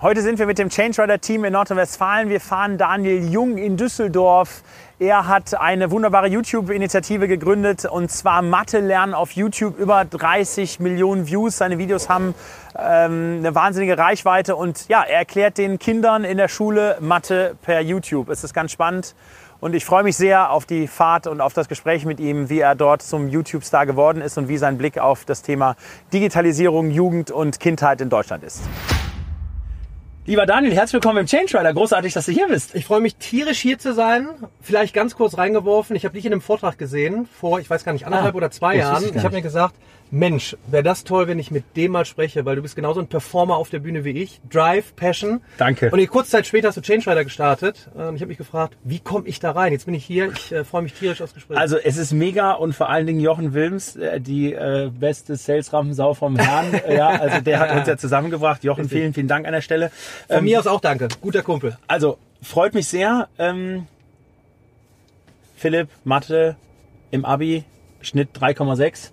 Heute sind wir mit dem Change Rider Team in Nordrhein-Westfalen. Wir fahren Daniel Jung in Düsseldorf. Er hat eine wunderbare YouTube-Initiative gegründet und zwar Mathe lernen auf YouTube. Über 30 Millionen Views. Seine Videos haben ähm, eine wahnsinnige Reichweite und ja, er erklärt den Kindern in der Schule Mathe per YouTube. Es ist ganz spannend. Und ich freue mich sehr auf die Fahrt und auf das Gespräch mit ihm, wie er dort zum YouTube-Star geworden ist und wie sein Blick auf das Thema Digitalisierung, Jugend und Kindheit in Deutschland ist. Lieber Daniel, herzlich willkommen im Change Rider. Großartig, dass du hier bist. Ich freue mich tierisch hier zu sein. Vielleicht ganz kurz reingeworfen. Ich habe dich in einem Vortrag gesehen vor, ich weiß gar nicht, anderthalb Ah, oder zwei Jahren. ich Ich, habe mir gesagt, Mensch, wäre das toll, wenn ich mit dem mal spreche, weil du bist genauso ein Performer auf der Bühne wie ich. Drive, Passion. Danke. Und kurze Zeit später hast du Change Rider gestartet. Und ich habe mich gefragt, wie komme ich da rein? Jetzt bin ich hier. Ich äh, freue mich tierisch aufs Gespräch. Also es ist mega und vor allen Dingen Jochen Wilms, äh, die äh, beste Sales-Rampensau vom Herrn. Äh, ja, also der hat uns ja zusammengebracht. Jochen, vielen, vielen Dank an der Stelle. Von Ähm, mir aus auch danke. Guter Kumpel. Also freut mich sehr. Ähm, Philipp, Mathe im Abi, Schnitt 3,6.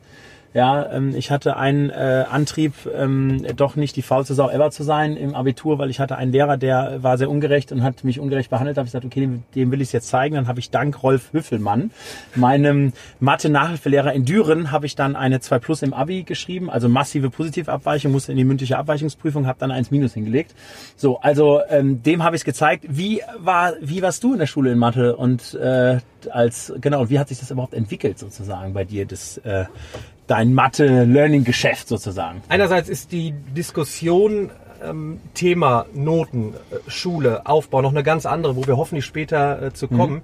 Ja, ähm, ich hatte einen äh, Antrieb, ähm, doch nicht die faulste Sau ever zu sein im Abitur, weil ich hatte einen Lehrer, der war sehr ungerecht und hat mich ungerecht behandelt. Da habe ich gesagt, okay, dem, dem will ich es jetzt zeigen. Dann habe ich dank Rolf Hüffelmann, meinem Mathe-Nachhilfelehrer in Düren, habe ich dann eine 2 Plus im Abi geschrieben, also massive Positivabweichung, musste in die mündliche Abweichungsprüfung, habe dann 1 Minus hingelegt. So, also ähm, dem habe ich es gezeigt. Wie war, wie warst du in der Schule in Mathe und äh, als genau, und wie hat sich das überhaupt entwickelt sozusagen bei dir, das äh, dein Mathe-Learning-Geschäft sozusagen? Einerseits ist die Diskussion ähm, Thema Noten, äh, Schule, Aufbau noch eine ganz andere, wo wir hoffentlich später äh, zu kommen.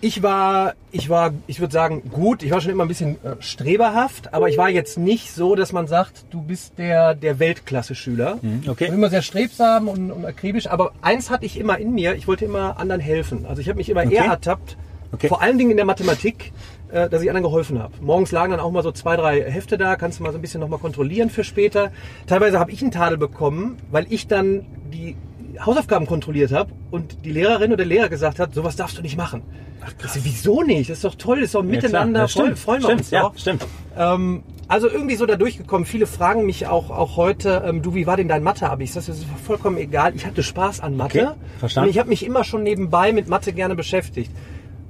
Ich war, ich war, ich würde sagen, gut. Ich war schon immer ein bisschen äh, streberhaft, aber ich war jetzt nicht so, dass man sagt, du bist der, der Weltklasse-Schüler. okay. Ich war immer sehr strebsam und, und akribisch, aber eins hatte ich immer in mir, ich wollte immer anderen helfen. Also ich habe mich immer Okay. eher ertappt, Okay. vor allen Dingen in der Mathematik, äh, dass ich anderen geholfen habe. Morgens lagen dann auch mal so zwei, drei Hefte da, kannst du mal so ein bisschen nochmal kontrollieren für später. Teilweise habe ich einen Tadel bekommen, weil ich dann die Hausaufgaben kontrolliert habe und die Lehrerin oder der Lehrer gesagt hat, sowas darfst du nicht machen. Ach, krass. Wieso nicht? Das ist doch toll, das ist doch miteinander, ja, voll, stimmt, freuen wir stimmt, uns ja, doch. stimmt. Ähm, also irgendwie so da durchgekommen. Viele fragen mich auch, auch heute, ähm, du, wie war denn dein Mathe-Abi? Ich sage, das ist vollkommen egal. Ich hatte Spaß an Mathe. Okay, verstanden. Und ich habe mich immer schon nebenbei mit Mathe gerne beschäftigt.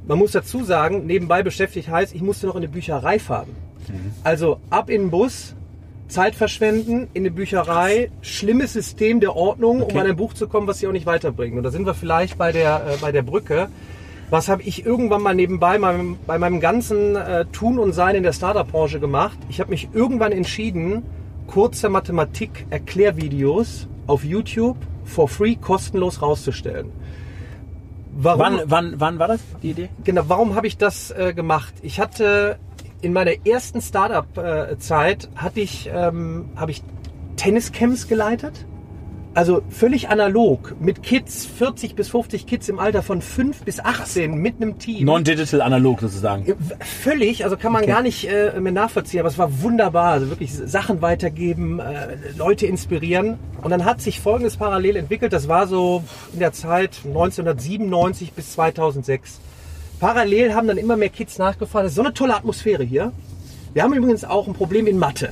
Man muss dazu sagen, nebenbei beschäftigt heißt, ich musste noch in eine Bücherei fahren. Mhm. Also ab in den Bus, Zeit verschwenden, in eine Bücherei, schlimmes System der Ordnung, Okay. um an ein Buch zu kommen, was sie auch nicht weiterbringt. Und da sind wir vielleicht bei der, äh, bei der Brücke. Was habe ich irgendwann mal nebenbei meinem, bei meinem ganzen äh, Tun und Sein in der Startup-Branche gemacht? Ich habe mich irgendwann entschieden, kurze Mathematik-Erklärvideos auf YouTube for free kostenlos rauszustellen. Warum? Wann, wann, wann war das, die Idee? Genau, warum habe ich das äh, gemacht? Ich hatte in meiner ersten Startup-Zeit hatte ich, ähm, habe ich Tenniscamps geleitet. Also völlig analog mit Kids, 40 bis 50 Kids im Alter von 5 bis 18 mit einem Team. Non-digital analog sozusagen. Äh, Völlig, also kann man Okay. gar nicht äh, mehr nachvollziehen, aber es war wunderbar. Also wirklich Sachen weitergeben, äh, Leute inspirieren. Und dann hat sich folgendes parallel entwickelt. Das war so in der Zeit 1997 bis 2006. Parallel haben dann immer mehr Kids nachgefragt. Das ist so eine tolle Atmosphäre hier. Wir haben übrigens auch ein Problem in Mathe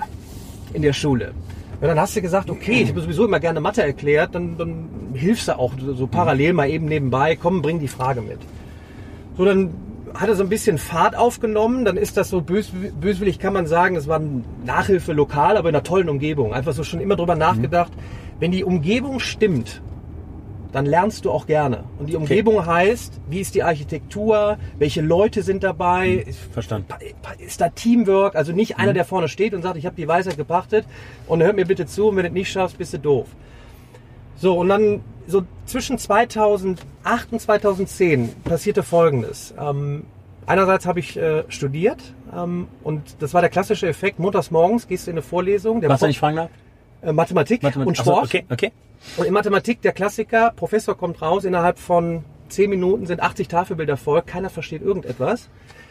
in der Schule. Und dann hast du gesagt, okay, ich habe sowieso immer gerne Mathe erklärt, dann, dann hilfst du auch so parallel mal eben nebenbei, komm, bring die Frage mit. So, dann hat er so ein bisschen Fahrt aufgenommen, dann ist das so bös, böswillig, kann man sagen, das war Nachhilfe lokal, aber in einer tollen Umgebung. Einfach so schon immer drüber nachgedacht, wenn die Umgebung stimmt, dann lernst du auch gerne. Und die Umgebung heißt, wie ist die Architektur, welche Leute sind dabei, Verstanden. ist da Teamwork, also nicht einer, der vorne steht und sagt, ich habe die Weisheit gepachtet und hört mir bitte zu und wenn du es nicht schaffst, bist du doof. So, und dann so zwischen 2008 und 2010 passierte Folgendes. Ähm, einerseits habe ich äh, studiert ähm, und das war der klassische Effekt, montags morgens gehst du in eine Vorlesung, der Was wenn ich fragen darf? äh, Mathematik, Mathematik. und Ach so, Sport. okay, okay. Und in Mathematik, der Klassiker, Professor kommt raus, innerhalb von 10 Minuten sind 80 Tafelbilder voll, keiner versteht irgendetwas.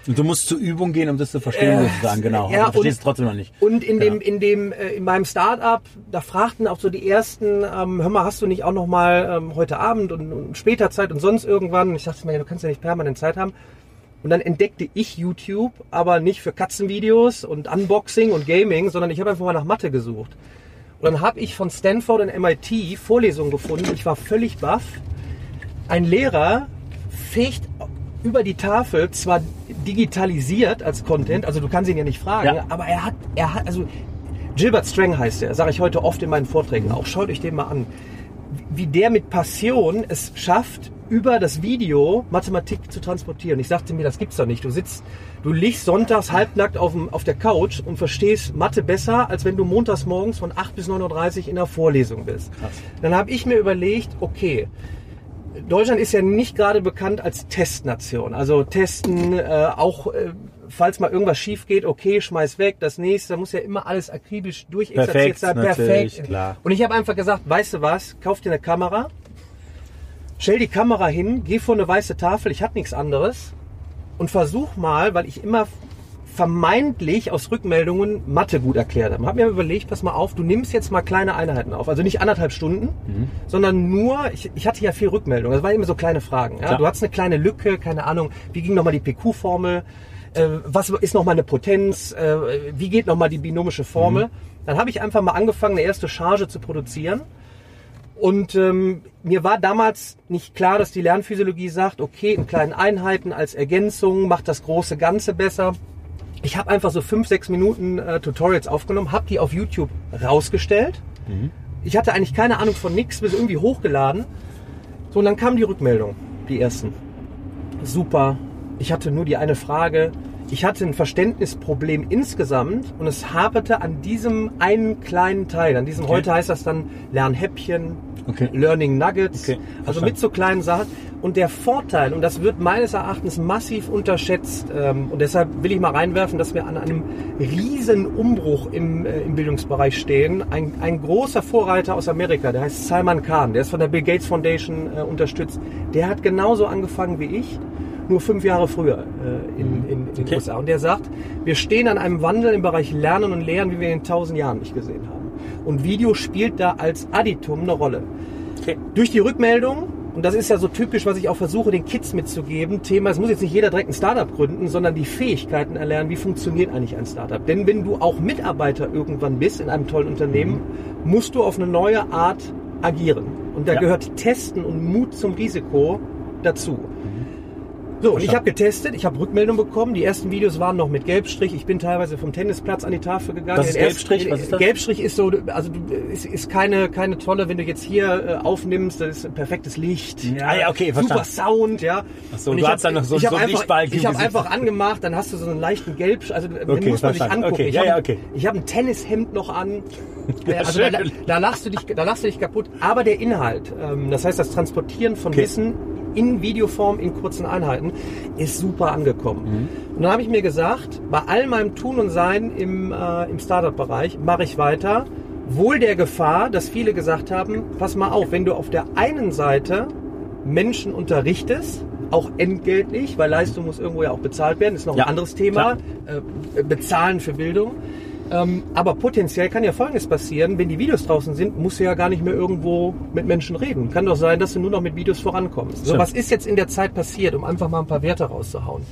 Und du musst zur Übung gehen, um das zu verstehen, Äh, sozusagen, genau. ja, du verstehst und- es trotzdem noch nicht. Und in dem, Ja. in dem, äh, in meinem Start-up, da fragten auch so die ersten, ähm, hör mal, hast du nicht auch noch mal ähm, heute Abend und, und später Zeit und sonst irgendwann? Und ich dachte mir, du kannst ja nicht permanent Zeit haben. Und dann entdeckte ich YouTube, aber nicht für Katzenvideos und Unboxing und Gaming, sondern ich habe einfach mal nach Mathe gesucht. Und dann habe ich von Stanford und MIT Vorlesungen gefunden. Ich war völlig baff. Ein Lehrer fegt über die Tafel zwar digitalisiert als Content, also du kannst ihn ja nicht fragen, Ja. aber er hat, er hat, also Gilbert Strang heißt er, sage ich heute oft in meinen Vorträgen auch. Schaut euch den mal an. Wie der mit Passion es schafft, über das Video Mathematik zu transportieren. Ich sagte mir, das gibt's doch nicht. Du sitzt, du liegst sonntags halbnackt auf, dem, auf der Couch und verstehst Mathe besser, als wenn du montags morgens von 8 bis 9.30 Uhr in der Vorlesung bist. Krass. Dann habe ich mir überlegt, okay, Deutschland ist ja nicht gerade bekannt als Testnation. Also testen, äh, auch äh, falls mal irgendwas schief geht, okay, schmeiß weg, das nächste, da muss ja immer alles akribisch durchexerziert Perfekt, sein, natürlich, perfekt. klar. Und ich habe einfach gesagt, weißt du was, kauf dir eine Kamera, stell die Kamera hin, geh vor eine weiße Tafel, ich hatte nichts anderes und versuch mal, weil ich immer vermeintlich aus Rückmeldungen Mathe gut erklärt habe. Hab mir überlegt, pass mal auf, du nimmst jetzt mal kleine Einheiten auf. Also nicht anderthalb Stunden, sondern nur, ich, ich hatte ja viel Rückmeldung. Das waren immer so kleine Fragen. Ja? Du hattest eine kleine Lücke, keine Ahnung, wie ging nochmal die PQ-Formel, äh, was ist nochmal eine Potenz, äh, wie geht nochmal die binomische Formel. Dann habe ich einfach mal angefangen, eine erste Charge zu produzieren. Und ähm, mir war damals nicht klar, dass die Lernphysiologie sagt, okay, in kleinen Einheiten als Ergänzung macht das große Ganze besser. Ich habe einfach so fünf, sechs Minuten äh, Tutorials aufgenommen, habe die auf YouTube rausgestellt. Ich hatte eigentlich keine Ahnung von nichts, bis irgendwie hochgeladen. So, und dann kam die Rückmeldung, die ersten. Super. Ich hatte nur die eine Frage. Ich hatte ein Verständnisproblem insgesamt und es haperte an diesem einen kleinen Teil. An diesem Okay. heute heißt das dann Lernhäppchen, Okay. Learning Nuggets. Okay, also mit so kleinen Sachen. Und der Vorteil, und das wird meines Erachtens massiv unterschätzt, ähm, und deshalb will ich mal reinwerfen, dass wir an einem riesen Umbruch im, äh, im Bildungsbereich stehen. Ein, ein großer Vorreiter aus Amerika, der heißt Salman Khan, der ist von der Bill Gates Foundation äh, unterstützt. Der hat genauso angefangen wie ich, nur fünf Jahre früher äh, in, in, in den Okay. USA. Und der sagt, wir stehen an einem Wandel im Bereich Lernen und Lehren, wie wir ihn in tausend Jahren nicht gesehen haben. Und Video spielt da als Additum eine Rolle. Okay. Durch die Rückmeldung, und das ist ja so typisch, was ich auch versuche, den Kids mitzugeben, Thema, es muss jetzt nicht jeder direkt ein Startup gründen, sondern die Fähigkeiten erlernen, wie funktioniert eigentlich ein Startup. Denn wenn du auch Mitarbeiter irgendwann bist in einem tollen Unternehmen, musst du auf eine neue Art agieren. Und da Ja. gehört Testen und Mut zum Risiko dazu. So, und ich habe getestet, ich habe Rückmeldung bekommen. Die ersten Videos waren noch mit Gelbstrich. Ich bin teilweise vom Tennisplatz an die Tafel gegangen. Das ist Den ersten- Gelbstrich? Was ist das? Gelbstrich ist so, also ist, ist keine, keine tolle, wenn du jetzt hier äh, aufnimmst, das ist ein perfektes Licht. Ja, ja, okay, Super verstanden. Sound, ja. Ach so, Und du ich hast dann noch so- ich hab so einen Lichtbalken Ich habe einfach angemacht, dann hast du so einen leichten Gelb, also den Okay, muss man sich angucken. Okay, Ich ja, hab, ja, okay. ich habe ein Tennishemd noch an. Ja, also da, da lachst du dich, da lachst du dich kaputt. Aber der Inhalt, ähm, das heißt das Transportieren von Okay. Wissen in Videoform in kurzen Einheiten, ist super angekommen. Mhm. Und dann habe ich mir gesagt, bei all meinem Tun und Sein im, äh, im Startup-Bereich mache ich weiter. Wohl der Gefahr, dass viele gesagt haben, pass mal auf, wenn du auf der einen Seite Menschen unterrichtest, auch entgeltlich, weil Leistung muss irgendwo ja auch bezahlt werden, ist noch Ja, ein anderes Thema, äh, bezahlen für Bildung. Ähm, aber potenziell kann ja Folgendes passieren, wenn die Videos draußen sind, musst du ja gar nicht mehr irgendwo mit Menschen reden. Kann doch sein, dass du nur noch mit Videos vorankommst. So, was ist jetzt in der Zeit passiert, um einfach mal ein paar Werte rauszuhauen?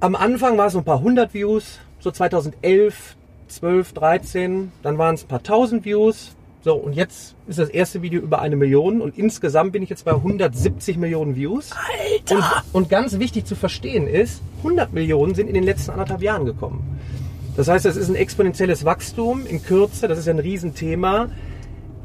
Am Anfang war es ein paar hundert Views, so 2011, 12, 13, dann waren es ein paar tausend Views. So, und jetzt ist das erste Video über eine Million und insgesamt bin ich jetzt bei 170 Millionen Views. Alter! Und, und ganz wichtig zu verstehen ist, 100 Millionen sind in den letzten anderthalb Jahren gekommen. Das heißt, das ist ein exponentielles Wachstum in Kürze, das ist ja ein Riesenthema.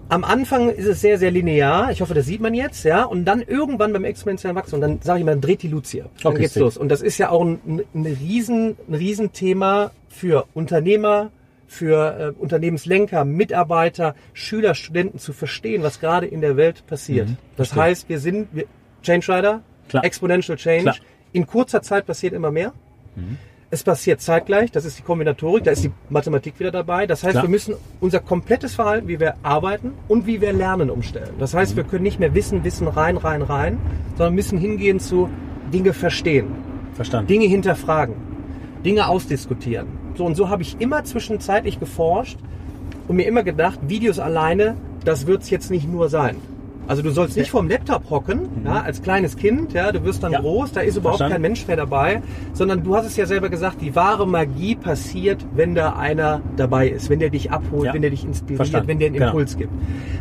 Am Anfang ist es sehr, sehr linear. Ich hoffe, das sieht man jetzt, ja. Und dann irgendwann beim exponentiellen Wachstum, dann sage ich mal, dann dreht die Lucia. Dann Okay, geht's sick. los. Und das ist ja auch ein, ein, Riesen, ein Riesenthema für Unternehmer, für äh, Unternehmenslenker, Mitarbeiter, Schüler, Studenten zu verstehen, was gerade in der Welt passiert. Mhm, das heißt, wir sind wir, Change Rider, Klar. Exponential Change. Klar. In kurzer Zeit passiert immer mehr. Es passiert zeitgleich, das ist die Kombinatorik, da ist die Mathematik wieder dabei. Das heißt, Klar. wir müssen unser komplettes Verhalten, wie wir arbeiten und wie wir lernen, umstellen. Das heißt, wir können nicht mehr Wissen, Wissen rein, rein, rein, sondern müssen hingehen zu Dinge verstehen, Verstanden. Dinge hinterfragen, Dinge ausdiskutieren. So und so habe ich immer zwischenzeitlich geforscht und mir immer gedacht, Videos alleine, das wird es jetzt nicht nur sein. Also du sollst nicht vorm Laptop hocken, ja, als kleines Kind, ja, du wirst dann Mhm. Ja. groß, da ist überhaupt Verstanden. kein Mensch mehr dabei, sondern du hast es ja selber gesagt, die wahre Magie passiert, wenn da einer dabei ist, wenn der dich abholt, Ja. wenn der dich inspiriert, Verstanden. wenn der einen Genau. Impuls gibt.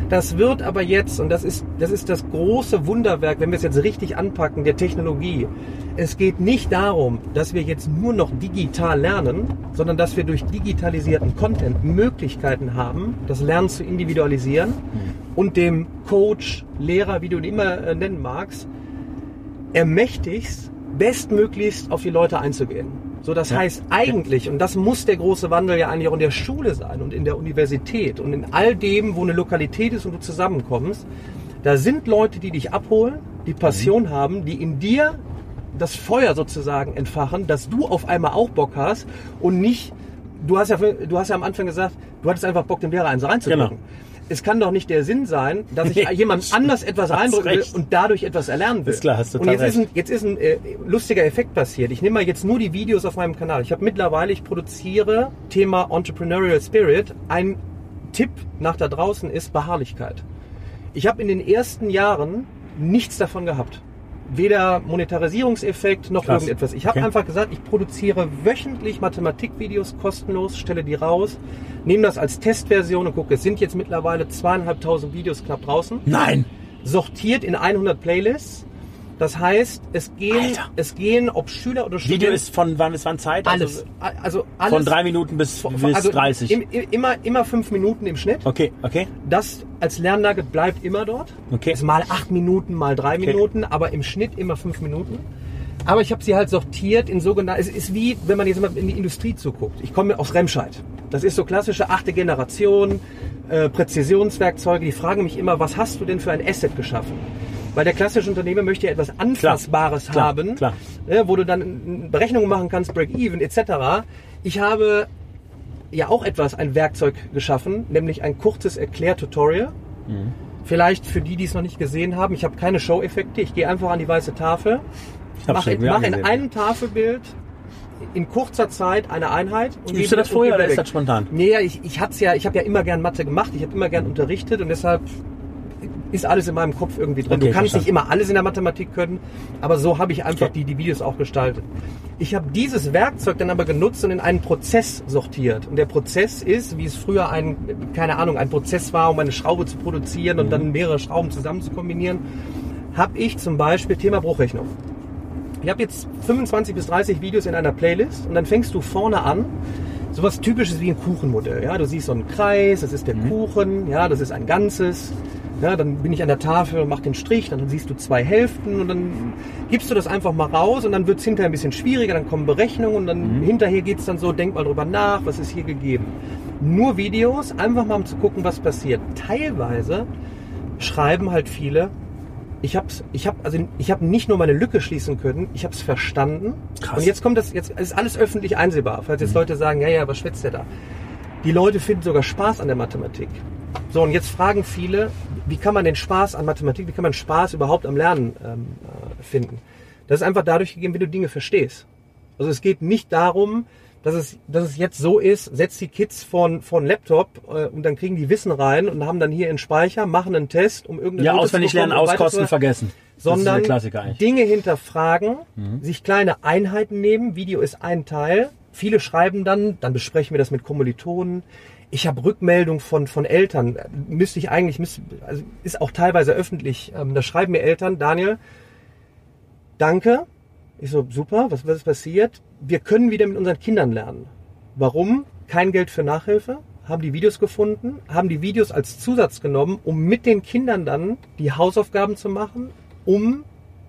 Das wird aber jetzt, und das ist, das ist das große Wunderwerk, wenn wir es jetzt richtig anpacken, der Technologie. Es geht nicht darum, dass wir jetzt nur noch digital lernen, sondern dass wir durch digitalisierten Content Möglichkeiten haben, das Lernen zu individualisieren und dem Coach, Lehrer, wie du ihn immer äh, nennen magst, ermächtigst, bestmöglichst auf die Leute einzugehen. So, das Ja. heißt eigentlich, und das muss der große Wandel ja eigentlich auch in der Schule sein und in der Universität und in all dem, wo eine Lokalität ist und du zusammenkommst, da sind Leute, die dich abholen, die Passion Mhm. haben, die in dir das Feuer sozusagen entfachen, dass du auf einmal auch Bock hast und nicht, du hast ja, du hast ja am Anfang gesagt, du hattest einfach Bock, dem Lehrer eins reinzudrücken. Genau. Es kann doch nicht der Sinn sein, dass ich jemand anders etwas reindrücken will und dadurch etwas erlernen will. Ist klar, hast und total jetzt ist, ein, jetzt ist ein äh, lustiger Effekt passiert. Ich nehme mal jetzt nur die Videos auf meinem Kanal. Ich habe mittlerweile, ich produziere Thema Entrepreneurial Spirit. Ein Tipp nach da draußen ist Beharrlichkeit. Ich habe in den ersten Jahren nichts davon gehabt. Weder Monetarisierungseffekt noch Krass. irgendetwas. Ich habe Okay. einfach gesagt, ich produziere wöchentlich Mathematikvideos kostenlos, stelle die raus, nehme das als Testversion und gucke, es sind jetzt mittlerweile zweieinhalbtausend Videos knapp draußen Nein. sortiert in 100 Playlists. Das heißt, es gehen, Alter. es gehen, ob Schüler oder Studenten. Video ist von wann bis wann Zeit? alles, Also also alles. von drei Minuten bis, von- bis also 30. Im, im, immer, immer fünf Minuten im Schnitt. okay, okay. Das als Lernnugget bleibt immer dort. Okay. Ist mal acht Minuten, mal drei Okay. Minuten, aber im Schnitt immer fünf Minuten. Aber ich habe sie halt sortiert in sogenannten, es ist wie, wenn man jetzt mal in die Industrie zuguckt. Ich komme aus Remscheid. Das ist so klassische achte Generation, äh, Präzisionswerkzeuge. Die fragen mich immer, was hast du denn für ein Asset geschaffen? Weil der klassische Unternehmer möchte ja etwas Anfassbares Klar, haben, klar. äh, wo du dann Berechnungen machen kannst, Break-Even etc. Ich habe ja auch etwas, ein Werkzeug geschaffen, nämlich ein kurzes Erklärtutorial. Vielleicht für die, die es noch nicht gesehen haben, ich habe keine Show-Effekte, ich gehe einfach an die weiße Tafel, mache mach in einem Tafelbild in kurzer Zeit eine Einheit. Und Übst du das vorher oder ist das spontan? Nee, ich, ich hab's ja, ich habe ja immer gern Mathe gemacht, ich habe immer gern unterrichtet und deshalb ist alles in meinem Kopf irgendwie drin. Okay, du kannst verstanden. nicht immer alles in der Mathematik können, aber so habe ich einfach Okay. die, die Videos auch gestaltet. Ich habe dieses Werkzeug dann aber genutzt und in einen Prozess sortiert. Und der Prozess ist, wie es früher ein, keine Ahnung, ein Prozess war, um eine Schraube zu produzieren Mhm. und dann mehrere Schrauben zusammen zu kombinieren, habe ich zum Beispiel Thema Bruchrechnung. Ich habe jetzt 25 bis 30 Videos in einer Playlist und dann fängst du vorne an, sowas typisches wie ein Kuchenmodell. Ja, du siehst so einen Kreis, das ist der Kuchen, ja, das ist ein Ganzes. Ja, dann bin ich an der Tafel und mach den Strich, dann siehst du zwei Hälften und dann gibst du das einfach mal raus und dann wird es hinterher ein bisschen schwieriger, dann kommen Berechnungen und dann hinterher geht's dann so, denk mal drüber nach, was ist hier gegeben. Nur Videos, einfach mal um zu gucken, was passiert. Teilweise schreiben halt viele, ich hab's, ich hab, also ich habe nicht nur meine Lücke schließen können, ich habe es verstanden. Krass. Und jetzt kommt das, jetzt ist alles öffentlich einsehbar. Falls jetzt Leute sagen, ja, ja, was schwätzt der da? Die Leute finden sogar Spaß an der Mathematik. So, und jetzt fragen viele, wie kann man den Spaß an Mathematik, wie kann man Spaß überhaupt am Lernen ähm, äh, finden? Das ist einfach dadurch gegeben, wie du Dinge verstehst. Also es geht nicht darum, dass es, dass es jetzt so ist, setzt die Kids von, von Laptop äh, und dann kriegen die Wissen rein und haben dann hier einen Speicher, machen einen Test, um irgendeine Ja, auswendig lernen, auskosten, vergessen. sondern. Mhm. Dinge hinterfragen, sich kleine Einheiten nehmen. Video ist ein Teil. Viele schreiben dann, dann besprechen wir das mit Kommilitonen. Ich habe Rückmeldung von, von Eltern. Müsste ich eigentlich, müsste, also ist auch teilweise öffentlich. Ähm, da schreiben mir Eltern, Daniel, danke. Ich so, super, was, was ist passiert? Wir können wieder mit unseren Kindern lernen. Warum? Kein Geld für Nachhilfe. Haben die Videos gefunden, haben die Videos als Zusatz genommen, um mit den Kindern dann die Hausaufgaben zu machen, um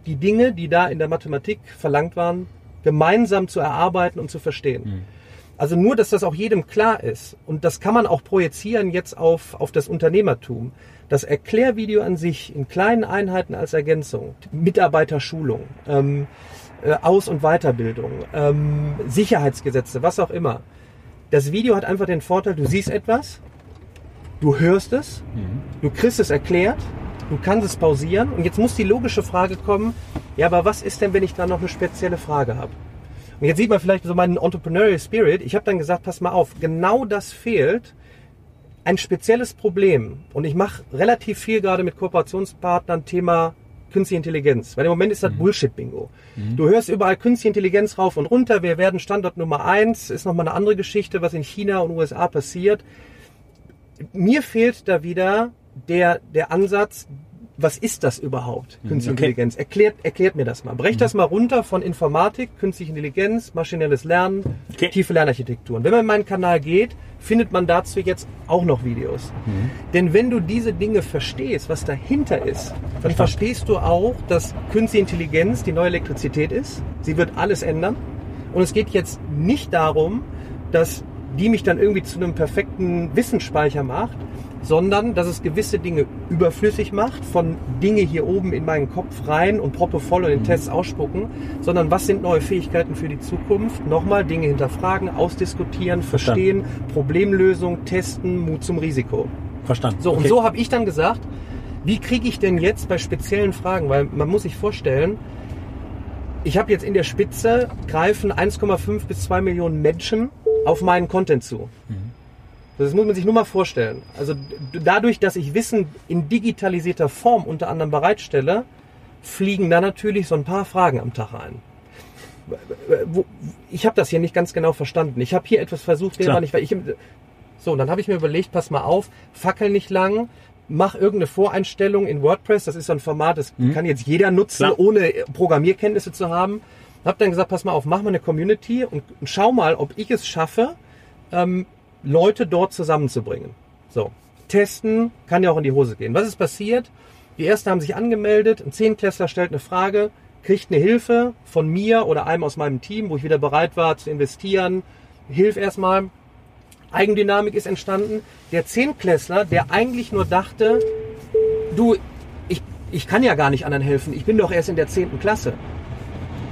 die Dinge, die da in der Mathematik verlangt waren, gemeinsam zu erarbeiten und zu verstehen. Also nur, dass das auch jedem klar ist. Und das kann man auch projizieren jetzt auf, auf das Unternehmertum. Das Erklärvideo an sich in kleinen Einheiten als Ergänzung, Mitarbeiterschulung, ähm, äh, Aus- und Weiterbildung, ähm, Sicherheitsgesetze, was auch immer. Das Video hat einfach den Vorteil, du siehst etwas, du hörst es, du kriegst es erklärt, du kannst es pausieren und jetzt muss die logische Frage kommen, ja, aber was ist denn, wenn ich da noch eine spezielle Frage habe? Und jetzt sieht man vielleicht so meinen Entrepreneurial Spirit. Ich habe dann gesagt, pass mal auf, genau das fehlt. Ein spezielles Problem. Und ich mache relativ viel gerade mit Kooperationspartnern Thema künstliche Intelligenz. Weil im Moment ist das Bullshit-Bingo. Du hörst überall künstliche Intelligenz rauf und runter. Wir werden Standort Nummer eins. Ist nochmal eine andere Geschichte, was in China und USA passiert. Mir fehlt da wieder der, der Ansatz, was ist das überhaupt, künstliche okay. Intelligenz? Erklärt, erklärt mir das mal. Brecht das mal runter von Informatik, künstliche Intelligenz, maschinelles Lernen, Okay. tiefe Lernarchitekturen. Wenn man in meinen Kanal geht, findet man dazu jetzt auch noch Videos. Denn wenn du diese Dinge verstehst, was dahinter ist, dann verstehst du auch, dass künstliche Intelligenz die neue Elektrizität ist. Sie wird alles ändern. Und es geht jetzt nicht darum, dass die mich dann irgendwie zu einem perfekten Wissensspeicher macht, sondern dass es gewisse Dinge überflüssig macht, von Dinge hier oben in meinen Kopf rein und proppevoll und in Tests ausspucken, sondern was sind neue Fähigkeiten für die Zukunft? Nochmal Dinge hinterfragen, ausdiskutieren, verstehen, Problemlösung, testen, Mut zum Risiko. Verstanden. So, und Okay. so habe ich dann gesagt, wie kriege ich denn jetzt bei speziellen Fragen, weil man muss sich vorstellen, ich habe jetzt in der Spitze greifen 1,5 bis 2 Millionen Menschen auf meinen Content zu. Das muss man sich nur mal vorstellen. Also dadurch, dass ich Wissen in digitalisierter Form unter anderem bereitstelle, fliegen da natürlich so ein paar Fragen am Tag ein. Ich habe das hier nicht ganz genau verstanden. Ich habe hier etwas versucht, den war nicht, weil ich so, und dann habe ich mir überlegt, pass mal auf, fackel nicht lang, mach irgendeine Voreinstellung in WordPress. Das ist so ein Format, das kann jetzt jeder nutzen, Klar. ohne Programmierkenntnisse zu haben. Hab dann gesagt, pass mal auf, mach mal eine Community und schau mal, ob ich es schaffe, ähm, Leute dort zusammenzubringen. So, testen kann ja auch in die Hose gehen. Was ist passiert? Die ersten haben sich angemeldet, ein Zehnklässler stellt eine Frage, kriegt eine Hilfe von mir oder einem aus meinem Team, wo ich wieder bereit war zu investieren. Hilf erstmal. Eigendynamik ist entstanden. Der Zehnklässler, der eigentlich nur dachte, du, ich, ich kann ja gar nicht anderen helfen, ich bin doch erst in der zehnten Klasse.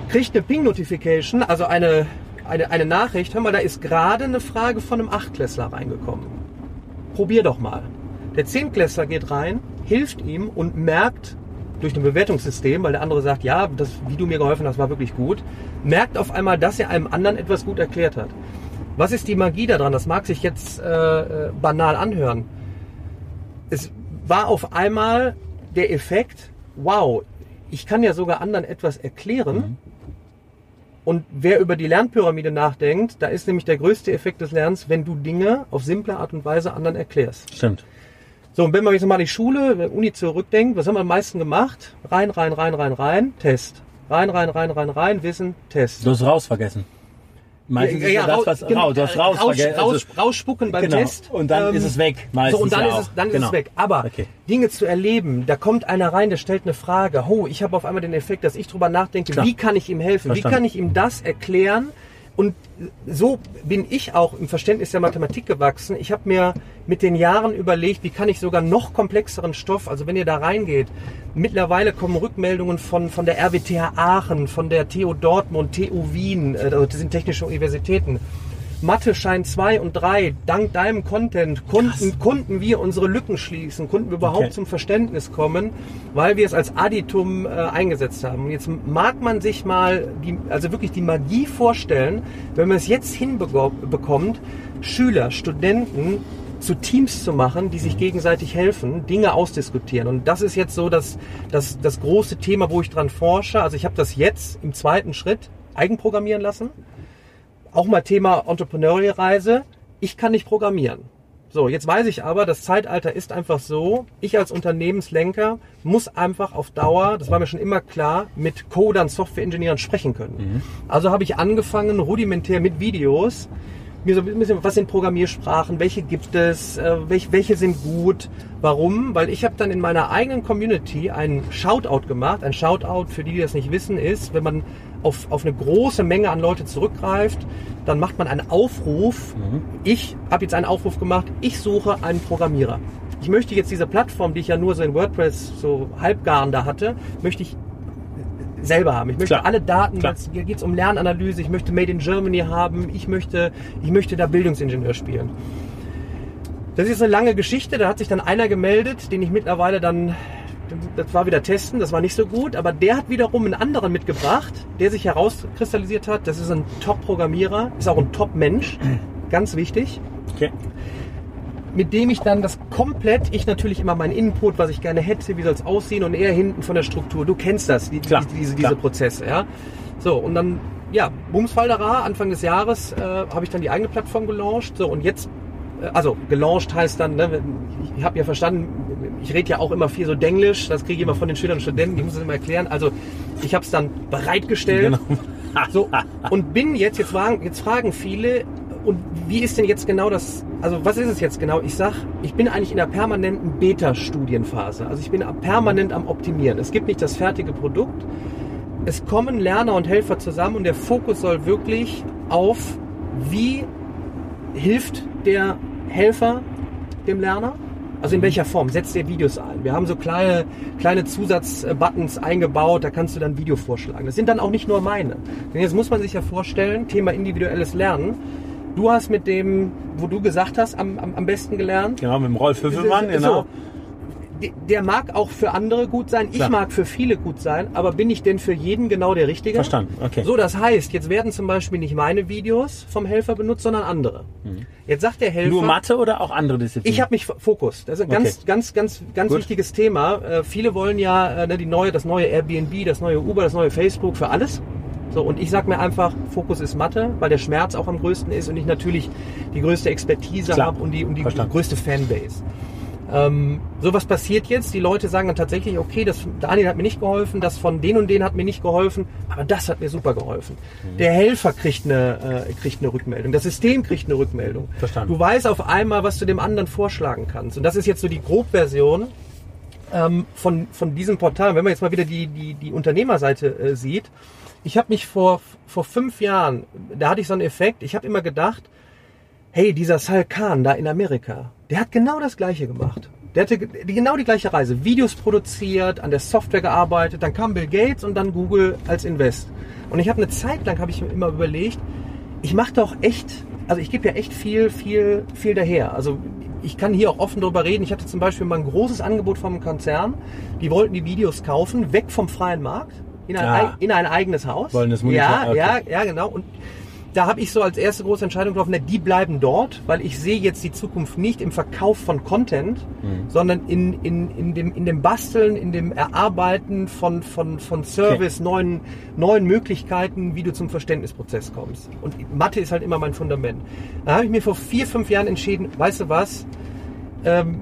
Kriegt eine Ping-Notification, also eine, eine, eine Nachricht, hör mal, da ist gerade eine Frage von einem Achtklässler reingekommen. Probier doch mal. Der Zehnklässler geht rein, hilft ihm und merkt durch ein Bewertungssystem, weil der andere sagt, ja, das, wie du mir geholfen hast, war wirklich gut, merkt auf einmal, dass er einem anderen etwas gut erklärt hat. Was ist die Magie daran? Das mag sich jetzt äh, äh, banal anhören. Es war auf einmal der Effekt, wow, ich kann ja sogar anderen etwas erklären. Und wer über die Lernpyramide nachdenkt, da ist nämlich der größte Effekt des Lernens, wenn du Dinge auf simple Art und Weise anderen erklärst. Stimmt. So, und wenn man jetzt mal an die Schule, der Uni zurückdenkt, was haben wir am meisten gemacht? Rein, rein, rein, rein, rein, Test. Rein, rein, rein, rein, rein, Wissen, Test. Du hast raus vergessen. Meistens ist ja das, was genau, raus, du hast raus raus, Also, rausspucken beim genau. Test. Und dann Ähm, ist es weg. Meistens so, und dann ja ist es, dann ist genau. es weg. Aber Okay. Dinge zu erleben, da kommt einer rein, der stellt eine Frage. Oh, ich habe auf einmal den Effekt, dass ich drüber nachdenke, Klar. wie kann ich ihm helfen? Wie Verstanden. kann ich ihm das erklären? Und so bin ich auch im Verständnis der Mathematik gewachsen. Ich habe mir mit den Jahren überlegt, wie kann ich sogar noch komplexeren Stoff, also wenn ihr da reingeht, mittlerweile kommen Rückmeldungen von, von der RWTH Aachen, von der TU Dortmund, TU Wien, also das sind technische Universitäten. Mathe Schein 2 und 3, dank deinem Content konnten, konnten wir unsere Lücken schließen, konnten wir überhaupt Okay. zum Verständnis kommen, weil wir es als Additum äh, eingesetzt haben. Und jetzt mag man sich mal die, also wirklich die Magie vorstellen, wenn man es jetzt hinbekommt, Schüler, Studenten zu Teams zu machen, die sich gegenseitig helfen, Dinge ausdiskutieren. Und das ist jetzt so das, das, das große Thema, wo ich dran forsche. Also ich habe das jetzt im zweiten Schritt eigenprogrammieren lassen auch mal Thema Entrepreneurial-Reise. Ich kann nicht programmieren. So, jetzt weiß ich aber, das Zeitalter ist einfach so, ich als Unternehmenslenker muss einfach auf Dauer, das war mir schon immer klar, mit Codern, Software-Ingenieuren sprechen können. Also habe ich angefangen, rudimentär mit Videos, mir so ein bisschen, was sind Programmiersprachen, welche gibt es, äh, welche, welche sind gut, warum? Weil ich habe dann in meiner eigenen Community einen Shoutout gemacht. Ein Shoutout, für die, die das nicht wissen, ist, wenn man auf, auf eine große Menge an Leute zurückgreift, dann macht man einen Aufruf. Ich habe jetzt einen Aufruf gemacht, ich suche einen Programmierer. Ich möchte jetzt diese Plattform, die ich ja nur so in WordPress so halbgaren da hatte, möchte ich selber haben. Ich möchte Klar. alle Daten, Klar. jetzt- hier geht es um Lernanalyse, ich möchte Made in Germany haben, ich möchte, ich möchte da Bildungsingenieur spielen. Das ist eine lange Geschichte, da hat sich dann einer gemeldet, den ich mittlerweile dann, das war wieder testen, das war nicht so gut, aber der hat wiederum einen anderen mitgebracht, der sich herauskristallisiert hat, das ist ein Top-Programmierer, ist auch ein Top-Mensch, ganz wichtig Okay. mit dem ich dann das komplett, ich natürlich immer meinen Input, was ich gerne hätte, wie soll es aussehen und er hinten von der Struktur. Du kennst das, die, Klar, die, diese, klar. diese Prozesse, ja. So, und dann, ja, Bumsfalderer, Anfang des Jahres äh, habe ich dann die eigene Plattform gelauncht. So, und jetzt, also gelauncht heißt dann, ne, ich, habe ja verstanden, ich rede ja auch immer viel so Denglisch, das kriege ich immer von den Schülern und Studenten, ich muss das immer erklären. Also ich habe es dann bereitgestellt. Genau. So, und bin jetzt, jetzt fragen, jetzt fragen viele, und wie ist denn jetzt genau das, also was ist es jetzt genau? Ich sag, ich bin eigentlich in einer permanenten Beta-Studienphase. Also ich bin permanent am Optimieren. Es gibt nicht das fertige Produkt. Es kommen Lerner und Helfer zusammen und der Fokus soll wirklich auf, wie hilft der Helfer dem Lerner? Also in welcher Form? Setzt der Videos ein? Wir haben so kleine, kleine Zusatzbuttons eingebaut, da kannst du dann Video vorschlagen. Das sind dann auch nicht nur meine. Denn jetzt muss man sich ja vorstellen, Thema individuelles Lernen. Du hast mit dem, wo du gesagt hast, am, am, am besten gelernt. Genau, mit dem Rolf Hüffelmann, genau. So. Der mag auch für andere gut sein, ich mag für viele gut sein, aber bin ich denn für jeden genau der Richtige? Verstanden, okay. So, das heißt, jetzt werden zum Beispiel nicht meine Videos vom Helfer benutzt, sondern andere. Jetzt sagt der Helfer... Mhm. Nur Mathe oder auch andere Disziplinen? Ich habe mich Fokus. Das ist ein ganz, Okay. ganz, ganz, ganz Gut. wichtiges Thema. Äh, viele wollen ja äh, ne, die neue, das neue Airbnb, das neue Uber, das neue Facebook für alles. So, und ich sag mir einfach, Fokus ist Mathe, weil der Schmerz auch am größten ist und ich natürlich die größte Expertise habe und die, und die Verstanden. größte Fanbase. Ähm, so was passiert jetzt. Die Leute sagen dann tatsächlich, okay, das Daniel hat mir nicht geholfen, das von den und den hat mir nicht geholfen, aber das hat mir super geholfen. Mhm. Der Helfer kriegt eine, äh, kriegt eine Rückmeldung, das System kriegt eine Rückmeldung. Verstanden. Du weißt auf einmal, was du dem anderen vorschlagen kannst. Und das ist jetzt so die Grobversion ähm, von, von diesem Portal. Wenn man jetzt mal wieder die, die, die Unternehmerseite äh, sieht, ich habe mich vor, vor fünf Jahren, da hatte ich so einen Effekt, ich habe immer gedacht, hey, dieser Sal Khan da in Amerika, der hat genau das Gleiche gemacht. Der hatte genau die gleiche Reise. Videos produziert, an der Software gearbeitet, dann kam Bill Gates und dann Google als Invest. Und ich habe eine Zeit lang, habe ich mir immer überlegt, ich mache doch echt, also ich gebe ja echt viel, viel, viel daher. Also ich kann hier auch offen drüber reden. Ich hatte zum Beispiel mal ein großes Angebot vom Konzern. Die wollten die Videos kaufen, weg vom freien Markt, in ein, Ah. in ein eigenes Haus. Wollen das Monitor- ja, okay. ja, ja, genau. Und da habe ich so als erste große Entscheidung getroffen, ne, die bleiben dort, weil ich sehe jetzt die Zukunft nicht im Verkauf von Content, Mhm. sondern in, in, in, dem, in dem Basteln, in dem Erarbeiten von, von, von Service, neuen, neuen Möglichkeiten, wie du zum Verständnisprozess kommst. Und Mathe ist halt immer mein Fundament. Da habe ich mir vor vier, fünf Jahren entschieden, weißt du was, ähm,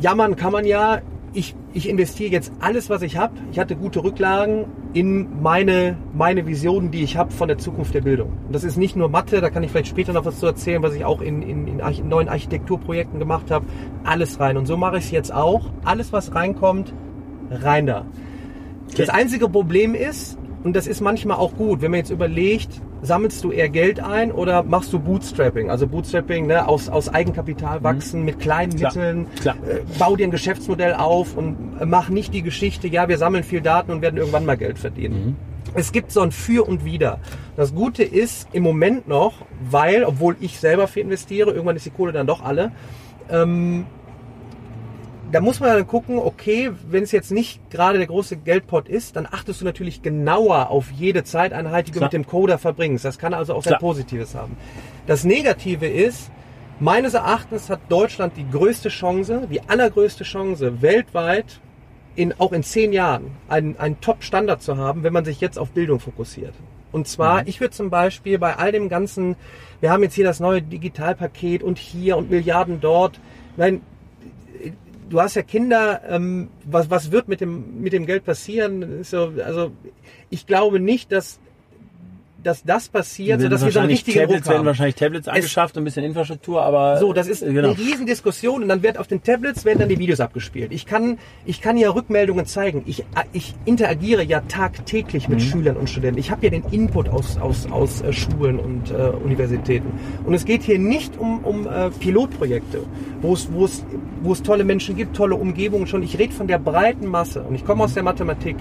jammern kann man ja. Ich, ich investiere jetzt alles, was ich habe. Ich hatte gute Rücklagen in meine, meine Visionen, die ich habe von der Zukunft der Bildung. Und das ist nicht nur Mathe, da kann ich vielleicht später noch was zu erzählen, was ich auch in, in, in Arch neuen Architekturprojekten gemacht habe. Alles rein. Und so mache ich es jetzt auch. Alles, was reinkommt, rein da. Das einzige Problem ist, und das ist manchmal auch gut, wenn man jetzt überlegt, sammelst du eher Geld ein oder machst du Bootstrapping? Also Bootstrapping, ne, aus, aus Eigenkapital wachsen, mit kleinen Mhm. Klar, Mitteln, klar. Äh, bau dir ein Geschäftsmodell auf und mach nicht die Geschichte, ja, wir sammeln viel Daten und werden irgendwann mal Geld verdienen. Mhm. Es gibt so ein Für und Wider. Das Gute ist im Moment noch, weil, obwohl ich selber viel investiere, irgendwann ist die Kohle dann doch alle, ähm, da muss man dann gucken, okay, wenn es jetzt nicht gerade der große Geldpot ist, dann achtest du natürlich genauer auf jede Zeiteinheit, die du Klar. mit dem Coder verbringst. Das kann also auch sehr Klar. Positives haben. Das Negative ist, meines Erachtens hat Deutschland die größte Chance, die allergrößte Chance weltweit, in, auch in zehn Jahren, einen, einen Top-Standard zu haben, wenn man sich jetzt auf Bildung fokussiert. Und zwar, ich würde zum Beispiel bei all dem ganzen, wir haben jetzt hier das neue Digitalpaket und hier und Milliarden dort. Nein, du hast ja Kinder, ähm, was, was wird mit dem, mit dem Geld passieren? So, also ich glaube nicht, dass, dass das passiert, Werden sodass wir so einen richtigen Tablets werden haben. wahrscheinlich Tablets angeschafft und ein bisschen Infrastruktur, aber So, das ist äh, genau. eine Riesendiskussion und dann wird auf den Tablets werden dann die Videos abgespielt. Ich kann, ich kann ja Rückmeldungen zeigen. Ich, ich interagiere ja tagtäglich mit Schülern und Studenten. Ich habe ja den Input aus, aus, aus äh, Schulen und äh, Universitäten. Und es geht hier nicht um, um äh, Pilotprojekte, wo es, wo, es, wo es tolle Menschen gibt, tolle Umgebungen schon. Ich rede von der breiten Masse und ich komme aus der Mathematik.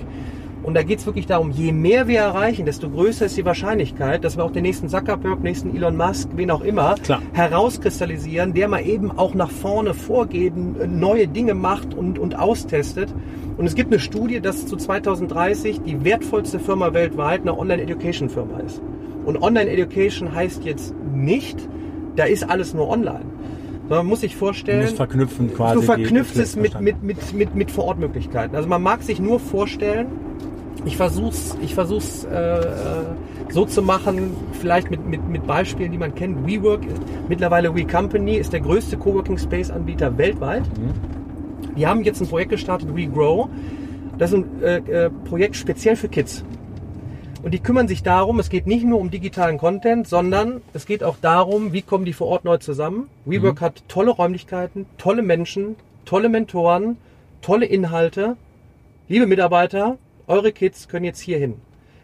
Und da geht es wirklich darum, je mehr wir erreichen, desto größer ist die Wahrscheinlichkeit, dass wir auch den nächsten Zuckerberg, nächsten Elon Musk, wen auch immer, Klar. herauskristallisieren, der mal eben auch nach vorne vorgeht, neue Dinge macht und, und austestet. Und es gibt eine Studie, dass zu 2030 die wertvollste Firma weltweit eine Online-Education-Firma ist. Und Online-Education heißt jetzt nicht, da ist alles nur online. Man muss sich vorstellen, Du musst verknüpfen quasi. du verknüpfst es mit, mit, mit, mit, mit Vorortmöglichkeiten. Also man mag sich nur vorstellen, ich versuch's, ich versuch's äh, äh, so zu machen, vielleicht mit, mit, mit Beispielen, die man kennt. WeWork, ist- mittlerweile WeCompany, ist der größte Coworking Space Anbieter weltweit. Die haben jetzt ein Projekt gestartet, WeGrow. Das ist ein äh, äh, Projekt speziell für Kids. Und die kümmern sich darum, es geht nicht nur um digitalen Content, sondern es geht auch darum, wie kommen die vor Ort neu zusammen. WeWork hat tolle Räumlichkeiten, tolle Menschen, tolle Mentoren, tolle Inhalte. Liebe Mitarbeiter, eure Kids können jetzt hier hin.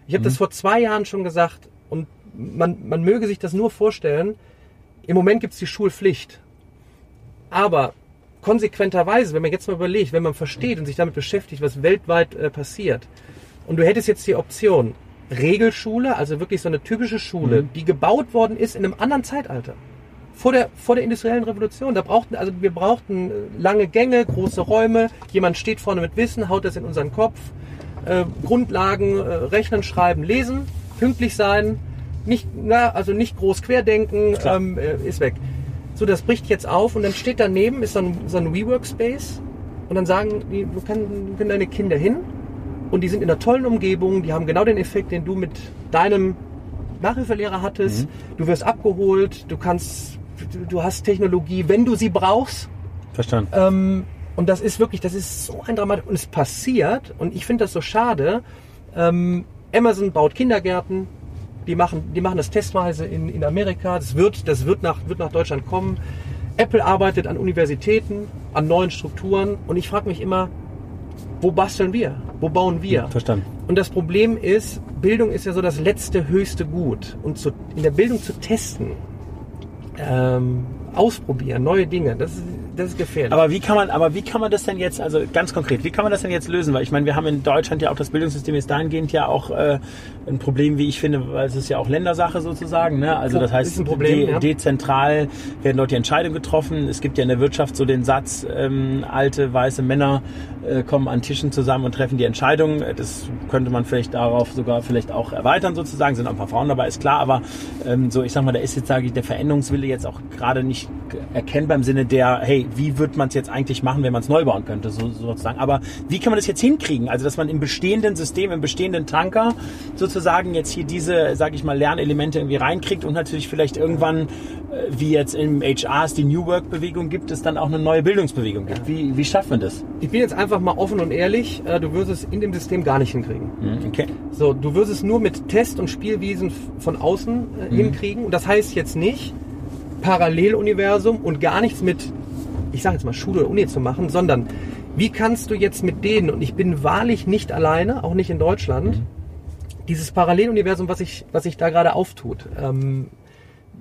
Ich habe das vor zwei Jahren schon gesagt und man, man möge sich das nur vorstellen. Im Moment gibt es die Schulpflicht. Aber konsequenterweise, wenn man jetzt mal überlegt, wenn man versteht und sich damit beschäftigt, was weltweit äh, passiert, und du hättest jetzt die Option, Regelschule, also wirklich so eine typische Schule, die gebaut worden ist in einem anderen Zeitalter. Vor der, vor der industriellen Revolution. Da brauchten, also wir brauchten äh, lange Gänge, große Räume, jemand steht vorne mit Wissen, haut das in unseren Kopf, äh, Grundlagen, äh, Rechnen, Schreiben, Lesen, pünktlich sein, nicht, na, also nicht groß querdenken, ähm, äh, ist weg. So, das bricht jetzt auf und dann steht daneben, ist so ein, so ein WeWork-Space und dann sagen die, wo können, können deine Kinder hin? Und die sind in einer tollen Umgebung, die haben genau den Effekt, den du mit deinem Nachhilfelehrer hattest. Du wirst abgeholt, du kannst, du, du hast Technologie, wenn du sie brauchst. Verstanden. Ähm, und das ist wirklich, das ist so ein Dramatik. Und es passiert, und ich finde das so schade, ähm, Amazon baut Kindergärten, die machen, die machen das testweise in, in Amerika, das, wird, das wird, nach, wird nach Deutschland kommen. Apple arbeitet an Universitäten, an neuen Strukturen und ich frage mich immer, wo basteln wir? Wo bauen wir? Verstanden. Und das Problem ist, Bildung ist ja so das letzte höchste Gut. Und zu, in der Bildung zu testen, ähm, ausprobieren, neue Dinge, das ist, das ist gefährlich. Aber wie kann man, aber wie kann man das denn jetzt, also ganz konkret, wie kann man das denn jetzt lösen? Weil ich meine, wir haben in Deutschland ja auch das Bildungssystem ist dahingehend ja auch äh, ein Problem, wie ich finde, weil es ist ja auch Ländersache sozusagen. Ne? Also das heißt, Problem, de ja. dezentral werden dort die Entscheidungen getroffen. Es gibt ja in der Wirtschaft so den Satz, ähm, alte weiße Männer äh, kommen an Tischen zusammen und treffen die Entscheidungen. Das könnte man vielleicht darauf sogar vielleicht auch erweitern sozusagen. Sind auch ein paar Frauen dabei, ist klar. Aber ähm, so, ich sag mal, da ist jetzt sage ich der Veränderungswille jetzt auch gerade nicht erkennbar im Sinne der, hey, wie wird man es jetzt eigentlich machen, wenn man es neu bauen könnte, so, sozusagen. Aber wie kann man das jetzt hinkriegen? Also, dass man im bestehenden System, im bestehenden Tanker sozusagen jetzt hier diese, sage ich mal, Lernelemente irgendwie reinkriegt und natürlich vielleicht irgendwann, äh, wie jetzt im HR es die New Work-Bewegung gibt, es dann auch eine neue Bildungsbewegung gibt. Wie, wie schafft man das? ich bin jetzt einfach mal offen und ehrlich, äh, du wirst es in dem System gar nicht hinkriegen. Hm, Okay. So, du wirst es nur mit Test- und Spielwiesen von außen äh, hinkriegen. Und das heißt jetzt nicht Paralleluniversum und gar nichts mit, ich sage jetzt mal Schule oder Uni zu machen, sondern wie kannst du jetzt mit denen, und ich bin wahrlich nicht alleine, auch nicht in Deutschland, dieses Paralleluniversum, was sich was sich da gerade auftut, ähm,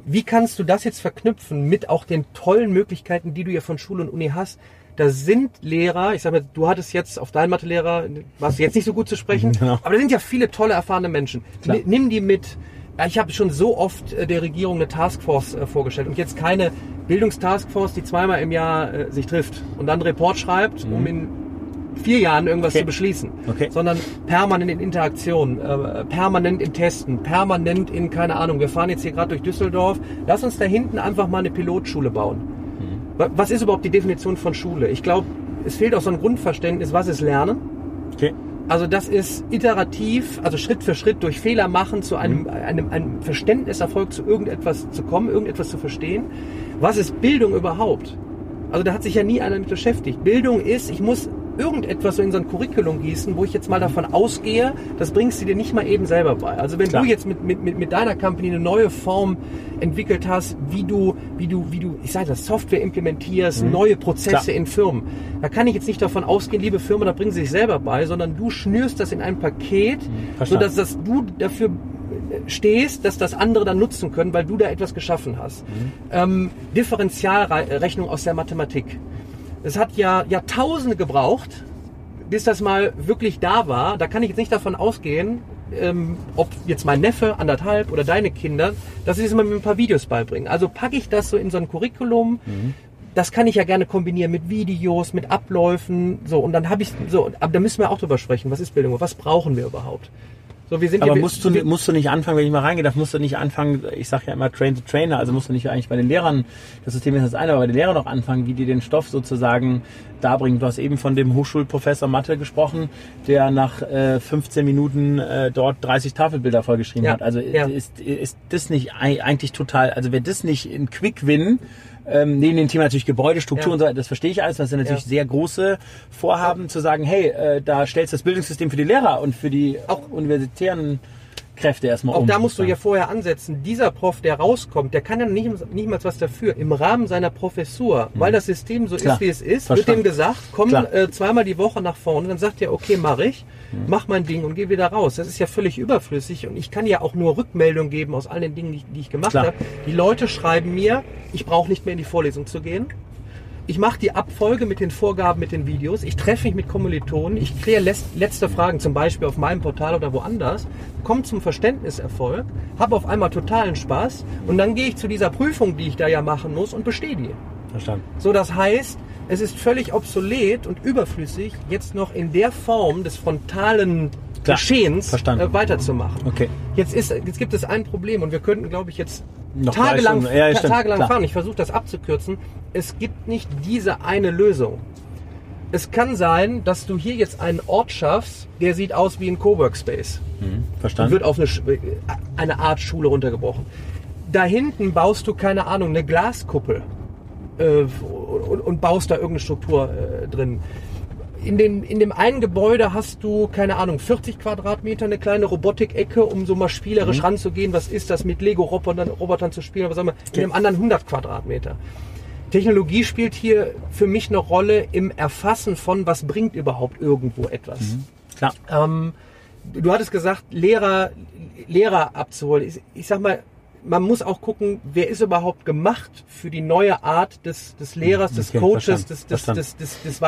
wie kannst du das jetzt verknüpfen mit auch den tollen Möglichkeiten, die du ja von Schule und Uni hast? Da sind Lehrer, ich sag mal, du hattest jetzt auf deinen Mathelehrer, warst jetzt nicht so gut zu sprechen, Genau. aber da sind ja viele tolle, erfahrene Menschen. Klar. Ni- Nimm die mit. Ich habe schon so oft äh, der Regierung eine Taskforce äh, vorgestellt und jetzt keine Bildungstaskforce, die zweimal im Jahr äh, sich trifft und dann einen Report schreibt, um in vier Jahren irgendwas Mhm. Okay. zu beschließen, Okay. sondern permanent in Interaktion, äh, permanent im Testen, permanent in, keine Ahnung, wir fahren jetzt hier gerade durch Düsseldorf, lass uns da hinten einfach mal eine Pilotschule bauen. Mhm. Wa- Was ist überhaupt die Definition von Schule? Ich glaube, es fehlt auch so ein Grundverständnis, was ist Lernen? Okay. Also das ist iterativ, also Schritt für Schritt durch Fehler machen zu Mhm. einem, einem, einem Verständniserfolg zu irgendetwas zu kommen, irgendetwas zu verstehen. Was ist Bildung überhaupt? Also da hat sich ja nie einer mit beschäftigt. Bildung ist, ich muss irgendetwas so in so ein Curriculum gießen, wo ich jetzt mal davon ausgehe, das bringst du dir nicht mal eben selber bei. Also wenn Klar. du jetzt mit, mit, mit, mit deiner Company eine neue Form entwickelt hast, wie du, wie du, wie du, ich sage das, Software implementierst, neue Prozesse Mhm. Klar. in Firmen, da kann ich jetzt nicht davon ausgehen, liebe Firma, da bringen sie sich selber bei, sondern du schnürst das in ein Paket, Mhm. Sodass das du dafür stehst, dass das andere dann nutzen können, weil du da etwas geschaffen hast. Mhm. Ähm, Differentialrechnung aus der Mathematik. Es hat ja Jahrtausende gebraucht, bis das mal wirklich da war, da kann ich jetzt nicht davon ausgehen, ähm, ob jetzt mein Neffe, anderthalb oder deine Kinder, dass sie es mal mit ein paar Videos beibringen. Also packe ich das so in so ein Curriculum. Das kann ich ja gerne kombinieren mit Videos, mit Abläufen, so und dann habe ich so, aber da müssen wir auch drüber sprechen. Was ist Bildung? Was brauchen wir überhaupt? So, wir sind Aber ja- musst du, wir, musst du nicht anfangen, wenn ich mal reingehe, musst du nicht anfangen, ich sage ja immer Train the Trainer, also musst du nicht eigentlich bei den Lehrern, das System ist das eine, aber bei den Lehrern auch anfangen, wie die den Stoff sozusagen darbringen. Du hast eben von dem Hochschulprofessor Mathe gesprochen, der nach äh, 15 Minuten äh, dort 30 Tafelbilder vollgeschrieben Ja, hat. Also ja. ist, ist das nicht ei- eigentlich total, also wäre das nicht ein Quick-Win, ähm, neben dem Thema natürlich Gebäudestruktur Ja. und so, das verstehe ich alles, das sind natürlich Ja. sehr große Vorhaben zu sagen, hey, äh, da stellst du das Bildungssystem für die Lehrer und für die Auch- universitären Kräfte erstmal Auch um. da musst du ja vorher ansetzen. Dieser Prof, der rauskommt, der kann ja nicht, nicht mal was dafür. Im Rahmen seiner Professur, weil das System so. Klar. ist, wie es ist, Verstanden. wird dem gesagt, komm äh, zweimal die Woche nach vorne. Dann sagt er, okay, mach ich, Mhm. mach mein Ding und geh wieder raus. Das ist ja völlig überflüssig und ich kann ja auch nur Rückmeldung geben aus all den Dingen, die, ich- die ich gemacht habe. Die Leute schreiben mir, ich brauche nicht mehr in die Vorlesung zu gehen. Ich mache die Abfolge mit den Vorgaben, mit den Videos. Ich treffe mich mit Kommilitonen. Ich kläre letzte Fragen, zum Beispiel auf meinem Portal oder woanders. Komme zum Verständniserfolg, habe auf einmal totalen Spaß und dann gehe ich zu dieser Prüfung, die ich da ja machen muss und bestehe die. Verstanden. So, das heißt, es ist völlig obsolet und überflüssig, jetzt noch in der Form des frontalen Klar, Geschehens verstanden. äh, weiterzumachen. Okay. Jetzt, ist, jetzt gibt es ein Problem und wir könnten, glaube ich, jetzt Noch tagelang. Ja, ja, tagelang klar. fahren. Ich versuche das abzukürzen. Es gibt nicht diese eine Lösung. Es kann sein, dass du hier jetzt einen Ort schaffst, der sieht aus wie ein Coworkspace und Verstanden. wird auf eine, Sch- eine Art Schule runtergebrochen. Da hinten baust du, keine Ahnung, eine Glaskuppel äh, und, und baust da irgendeine Struktur äh, drin. In, den, in dem einen Gebäude hast du, keine Ahnung, 40 Quadratmeter, eine kleine Robotikecke, um so mal spielerisch ranzugehen. Was ist das mit Lego-Robotern Robotern zu spielen? Was sagen wir? In dem anderen 100 Quadratmeter. Technologie spielt hier für mich eine Rolle im Erfassen von, was bringt überhaupt irgendwo etwas. Klar. Ähm, du hattest gesagt, Lehrer, Lehrer abzuholen. Ich, ich sag mal, man muss auch gucken, wer ist überhaupt gemacht für die neue Art des, des Lehrers, des Okay, Coaches, verstanden, des, des, verstanden. des, des, des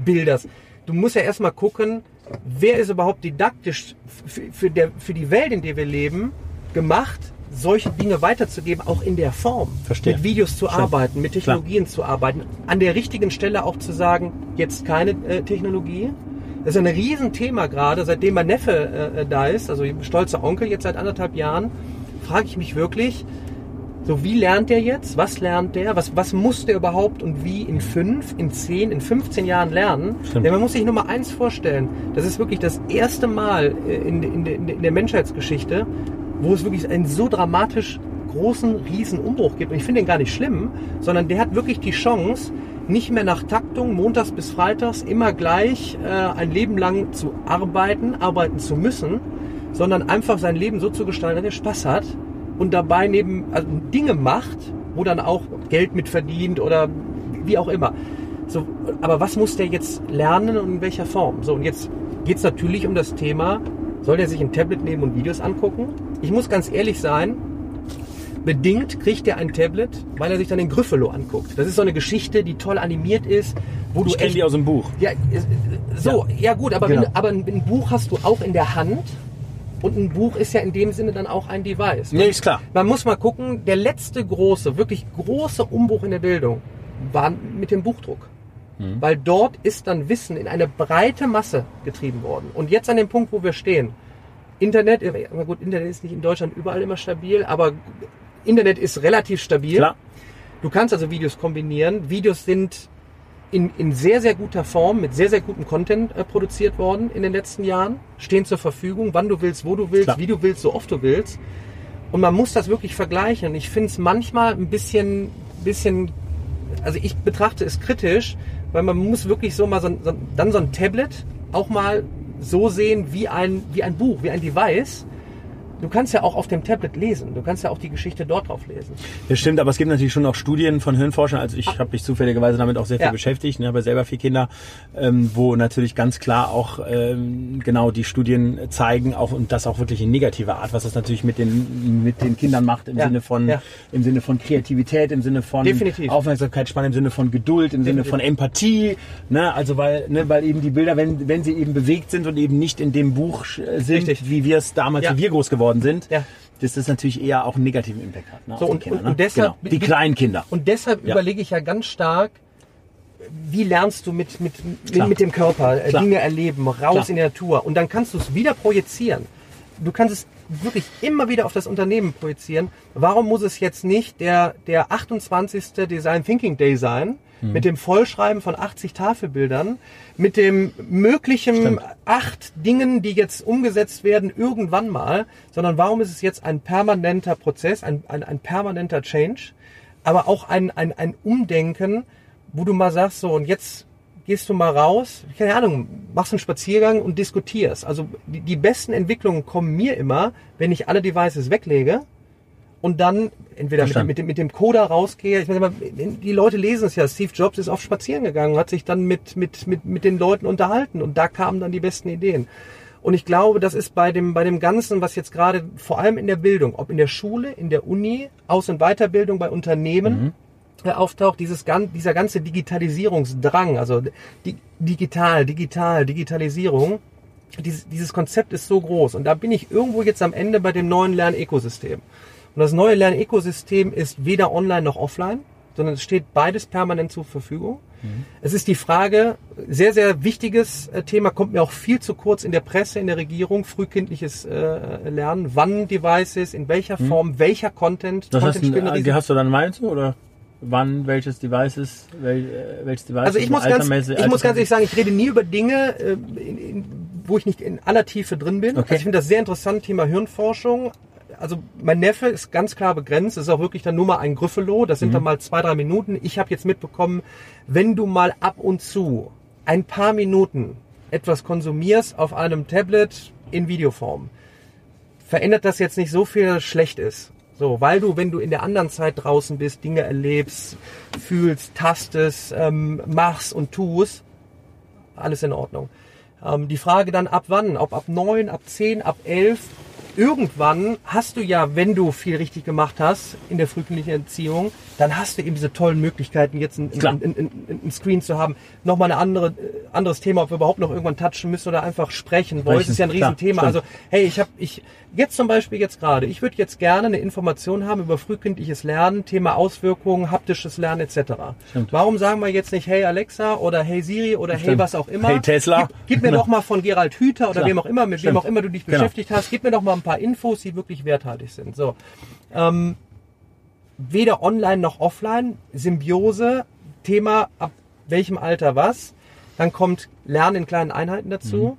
Weiterbilders. Du musst ja erstmal gucken, wer ist überhaupt didaktisch für, für, der, für die Welt, in der wir leben, gemacht, solche Dinge weiterzugeben, auch in der Form. Verstehe. Mit Videos zu Verstanden. arbeiten, mit Technologien zu arbeiten. An der richtigen Stelle auch zu sagen, jetzt keine äh, Technologie. Das ist ein Riesenthema gerade, seitdem mein Neffe äh, da ist, also stolzer Onkel jetzt seit anderthalb Jahren, frage ich mich wirklich, so wie lernt der jetzt? Was lernt der? Was, was muss der überhaupt und wie in fünf, in zehn, in 15 Jahren lernen? Stimmt. Denn man muss sich nur mal eins vorstellen. Das ist wirklich das erste Mal äh, in, in, in, in der Menschheitsgeschichte, wo es wirklich einen so dramatisch großen, riesen Umbruch gibt. Und ich finde den gar nicht schlimm, sondern der hat wirklich die Chance, nicht mehr nach Taktung, montags bis freitags, immer gleich äh, ein Leben lang zu arbeiten, arbeiten zu müssen, sondern einfach sein Leben so zu gestalten, dass er Spaß hat und dabei neben also Dinge macht, wo dann auch Geld mit verdient oder wie auch immer. So, aber was muss der jetzt lernen und in welcher Form? So, und jetzt geht es natürlich um das Thema, soll der sich ein Tablet nehmen und Videos angucken? Ich muss ganz ehrlich sein, bedingt kriegt er ein Tablet, weil er sich dann den Gryffalo anguckt. Das ist so eine Geschichte, die toll animiert ist, wo du Ich kenne die aus dem Buch. ja, äh, so, ja, gut, aber, Genau. wenn, aber ein Buch hast du auch in der Hand und ein Buch ist ja in dem Sinne dann auch ein Device. Nee, ist klar. Man muss mal gucken, der letzte große, wirklich große Umbruch in der Bildung war mit dem Buchdruck. Mhm. Weil dort ist dann Wissen in eine breite Masse getrieben worden. Und jetzt an dem Punkt, wo wir stehen, Internet, äh, aber gut, Internet ist nicht in Deutschland überall immer stabil, aber Internet ist relativ stabil. Klar. Du kannst also Videos kombinieren. Videos sind in, in sehr, sehr guter Form, mit sehr, sehr gutem Content äh, produziert worden in den letzten Jahren, stehen zur Verfügung, wann du willst, wo du willst, Klar. wie du willst, so oft du willst. Und man muss das wirklich vergleichen. Ich finde es manchmal ein bisschen, bisschen, also ich betrachte es kritisch, weil man muss wirklich so mal so, so, dann so ein Tablet auch mal so sehen wie ein, wie ein Buch, wie ein Device, Du kannst ja auch auf dem Tablet lesen. Du kannst ja auch die Geschichte dort drauf lesen. Das stimmt, aber es gibt natürlich schon auch Studien von Hirnforschern. Also ich habe mich zufälligerweise damit auch sehr viel Ja. beschäftigt. Ich habe selber vier Kinder, ähm, wo natürlich ganz klar auch ähm, genau die Studien zeigen, auch und das auch wirklich in negativer Art, was das natürlich mit den mit den Kindern macht im Ja. Sinne von Ja. im Sinne von Kreativität, im Sinne von Definitiv. Aufmerksamkeitsspanne, im Sinne von Geduld, im Sinne Definitiv. von Empathie. Ne? Also weil ne, weil eben die Bilder, wenn wenn sie eben bewegt sind und eben nicht in dem Buch äh, sind, Richtig. wie wir es damals, Ja. wie wir groß geworden sind. Ja. dass das natürlich eher auch einen negativen Impact hat. Ne, So, die und- Kinder, und- ne? und deshalb- genau. Die kleinen Kinder. Und deshalb Ja. überlege ich ja ganz stark, wie lernst du mit, mit, mit, mit dem Körper äh, Klar. Dinge erleben, raus Klar. in die Natur. Und dann kannst du es wieder projizieren. Du kannst es wirklich immer wieder auf das Unternehmen projizieren. Warum muss es jetzt nicht der, der 28. Design Thinking Day sein, Mhm. mit dem Vollschreiben von 80 Tafelbildern, mit dem möglichen Stimmt. acht Dingen, die jetzt umgesetzt werden, irgendwann mal, sondern warum ist es jetzt ein permanenter Prozess, ein, ein, ein permanenter Change, aber auch ein, ein, ein Umdenken, wo du mal sagst, so und jetzt gehst du mal raus, keine Ahnung, machst einen Spaziergang und diskutierst. Also die, die besten Entwicklungen kommen mir immer, wenn ich alle Devices weglege und dann entweder mit mit, dem, mit dem Coder rausgehe. Ich meine, die Leute lesen es ja. Steve Jobs ist auf Spazieren gegangen, hat sich dann mit, mit, mit, mit den Leuten unterhalten und da kamen dann die besten Ideen. Und ich glaube, das ist bei dem, bei dem Ganzen, was jetzt gerade vor allem in der Bildung, ob in der Schule, in der Uni, Aus- und Weiterbildung bei Unternehmen, äh, auftaucht, dieses, dieser ganze Digitalisierungsdrang, also di digital, digital, Digitalisierung, dieses, dieses Konzept ist so groß. Und da bin ich irgendwo jetzt am Ende bei dem neuen Lernökosystem. Und das neue Lernökosystem ist weder online noch offline, sondern es steht beides permanent zur Verfügung. Es ist die Frage, sehr, sehr wichtiges äh, Thema, kommt mir auch viel zu kurz in der Presse, in der Regierung, frühkindliches äh, Lernen, wann Devices, in welcher Form, welcher Content, Das heißt, Content eine äh, riesen- hast du dann meinst du oder wann welches Device ist, wel, äh, welches Device? Also ich muss, ganz, ich muss ganz ehrlich sagen, ich rede nie über Dinge, in, in, wo ich nicht in aller Tiefe drin bin. Okay. Also ich finde das sehr interessant, Thema Hirnforschung. Also mein Neffe ist ganz klar begrenzt. Ist auch wirklich dann nur mal ein Grüffelo. Das sind Mhm. dann mal zwei, drei Minuten. Ich habe jetzt mitbekommen, wenn du mal ab und zu ein paar Minuten etwas konsumierst auf einem Tablet in Videoform, verändert das jetzt nicht so viel, schlecht ist. So, weil du, wenn du in der anderen Zeit draußen bist, Dinge erlebst, fühlst, tastest, ähm, machst und tust, alles in Ordnung. Ähm, die Frage dann ab wann, ob ab neun, ab zehn, ab elf, irgendwann hast du ja, wenn du viel richtig gemacht hast in der frühkindlichen Erziehung, dann hast du eben diese tollen Möglichkeiten, jetzt ein, Klar. ein, ein, ein, ein Screen zu haben. Nochmal ein andere, äh, anderes Thema, ob wir überhaupt noch irgendwann touchen müssen oder einfach sprechen. Voice ist ja ein klar, Riesenthema. stimmt. Also, hey, ich habe, ich, jetzt zum Beispiel jetzt gerade, ich würde jetzt gerne eine Information haben über frühkindliches Lernen, Thema Auswirkungen, haptisches Lernen etc. Stimmt. Warum sagen wir jetzt nicht Hey Alexa oder Hey Siri oder Hey Stimmt. was auch immer? Hey Tesla. Gib, gib mir doch mal von Gerald Hüther oder Klar. wem auch immer, mit wem Stimmt. auch immer du dich Genau. beschäftigt hast, gib mir doch mal ein paar Infos, die wirklich werthaltig sind. So. Ähm, weder online noch offline, Symbiose, Thema ab welchem Alter was. Dann kommt Lernen in kleinen Einheiten dazu.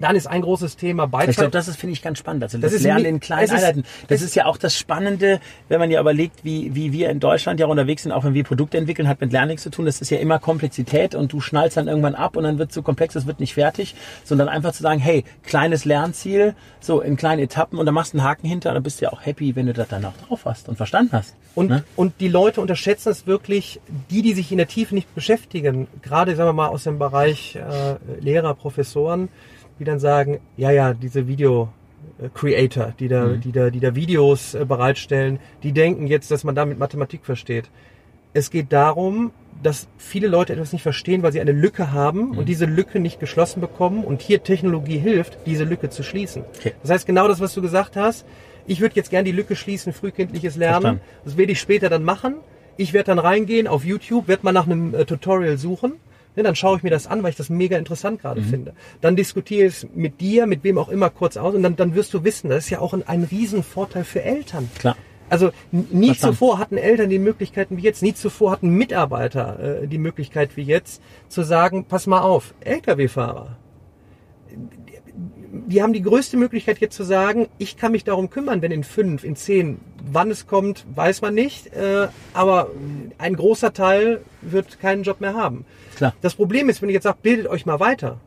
Dann ist ein großes Thema Ich Beizeit. glaube, das ist, finde ich, ganz spannend. Also das, Das ist Lernen in kleinen ist- Einheiten. Das ist ja auch das Spannende, wenn man ja überlegt, wie, wie wir in Deutschland ja unterwegs sind, auch wenn wir Produkte entwickeln, hat mit Lernen nichts zu tun. Das ist ja immer Komplexität und du schnallst dann irgendwann ab und dann wird es so komplex, es wird nicht fertig, sondern einfach zu sagen, hey, kleines Lernziel, so in kleinen Etappen und dann machst du einen Haken hinter und dann bist du ja auch happy, wenn du das dann auch drauf hast und verstanden hast. Und, Ne? und die Leute unterschätzen es wirklich, die, die sich in der Tiefe nicht beschäftigen, gerade sagen wir mal aus dem Bereich äh, Lehrer, Professoren, die dann sagen, ja, ja, diese Video äh, Creator, die da, die da, die da Videos äh, bereitstellen, die denken jetzt, dass man damit Mathematik versteht. Es geht darum, dass viele Leute etwas nicht verstehen, weil sie eine Lücke haben und diese Lücke nicht geschlossen bekommen und hier Technologie hilft, diese Lücke zu schließen. Okay. Das heißt genau das, was du gesagt hast. Ich würde jetzt gern die Lücke schließen, frühkindliches Lernen. Verstanden. Das werde ich später dann machen. Ich werde dann reingehen auf YouTube, werde mal nach einem äh, Tutorial suchen. Ja, dann schaue ich mir das an, weil ich das mega interessant gerade Mhm. finde. Dann diskutiere ich es mit dir, mit wem auch immer kurz aus und dann, dann wirst du wissen, das ist ja auch ein, ein Riesenvorteil für Eltern. Klar. Also nie Verstanden. zuvor hatten Eltern die Möglichkeiten wie jetzt, nie zuvor hatten Mitarbeiter äh, die Möglichkeit wie jetzt zu sagen, pass mal auf, Lkw-Fahrer, die haben die größte Möglichkeit jetzt zu sagen, ich kann mich darum kümmern, wenn in fünf, in zehn, wann es kommt, weiß man nicht, äh, aber ein großer Teil wird keinen Job mehr haben. Klar. Das Problem ist, wenn ich jetzt sage, bildet euch mal weiter,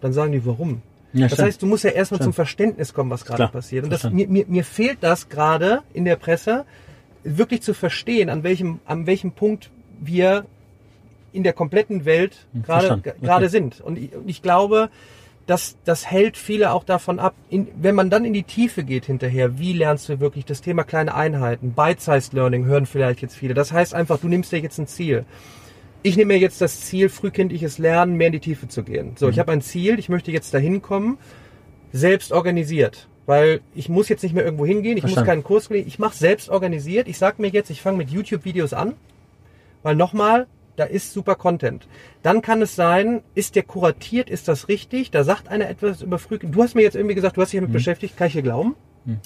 dann sagen die, warum? Ja, das stimmt. heißt, du musst ja erstmal Stimmt. zum Verständnis kommen, was gerade passiert. Und das, mir, mir, mir fehlt das gerade in der Presse, wirklich zu verstehen, an welchem, an welchem Punkt wir in der kompletten Welt gerade Hm, verstanden. Okay. gerade sind. Und ich, und ich glaube, dass das hält viele auch davon ab, in, wenn man dann in die Tiefe geht hinterher, wie lernst du wirklich das Thema kleine Einheiten, Bite-Sized Learning hören vielleicht jetzt viele. Das heißt einfach, du nimmst dir jetzt ein Ziel. Ich nehme mir jetzt das Ziel, frühkindliches Lernen, mehr in die Tiefe zu gehen. So, Mhm. ich habe ein Ziel, ich möchte jetzt dahin kommen, selbst organisiert. Weil ich muss jetzt nicht mehr irgendwo hingehen, ich Verstanden. muss keinen Kurs kriegen, ich mache selbst organisiert. Ich sage mir jetzt, ich fange mit YouTube-Videos an, weil nochmal, da ist super Content. Dann kann es sein, ist der kuratiert, ist das richtig? Da sagt einer etwas über Frühkind. Du hast mir jetzt irgendwie gesagt, du hast dich damit beschäftigt, kann ich dir glauben?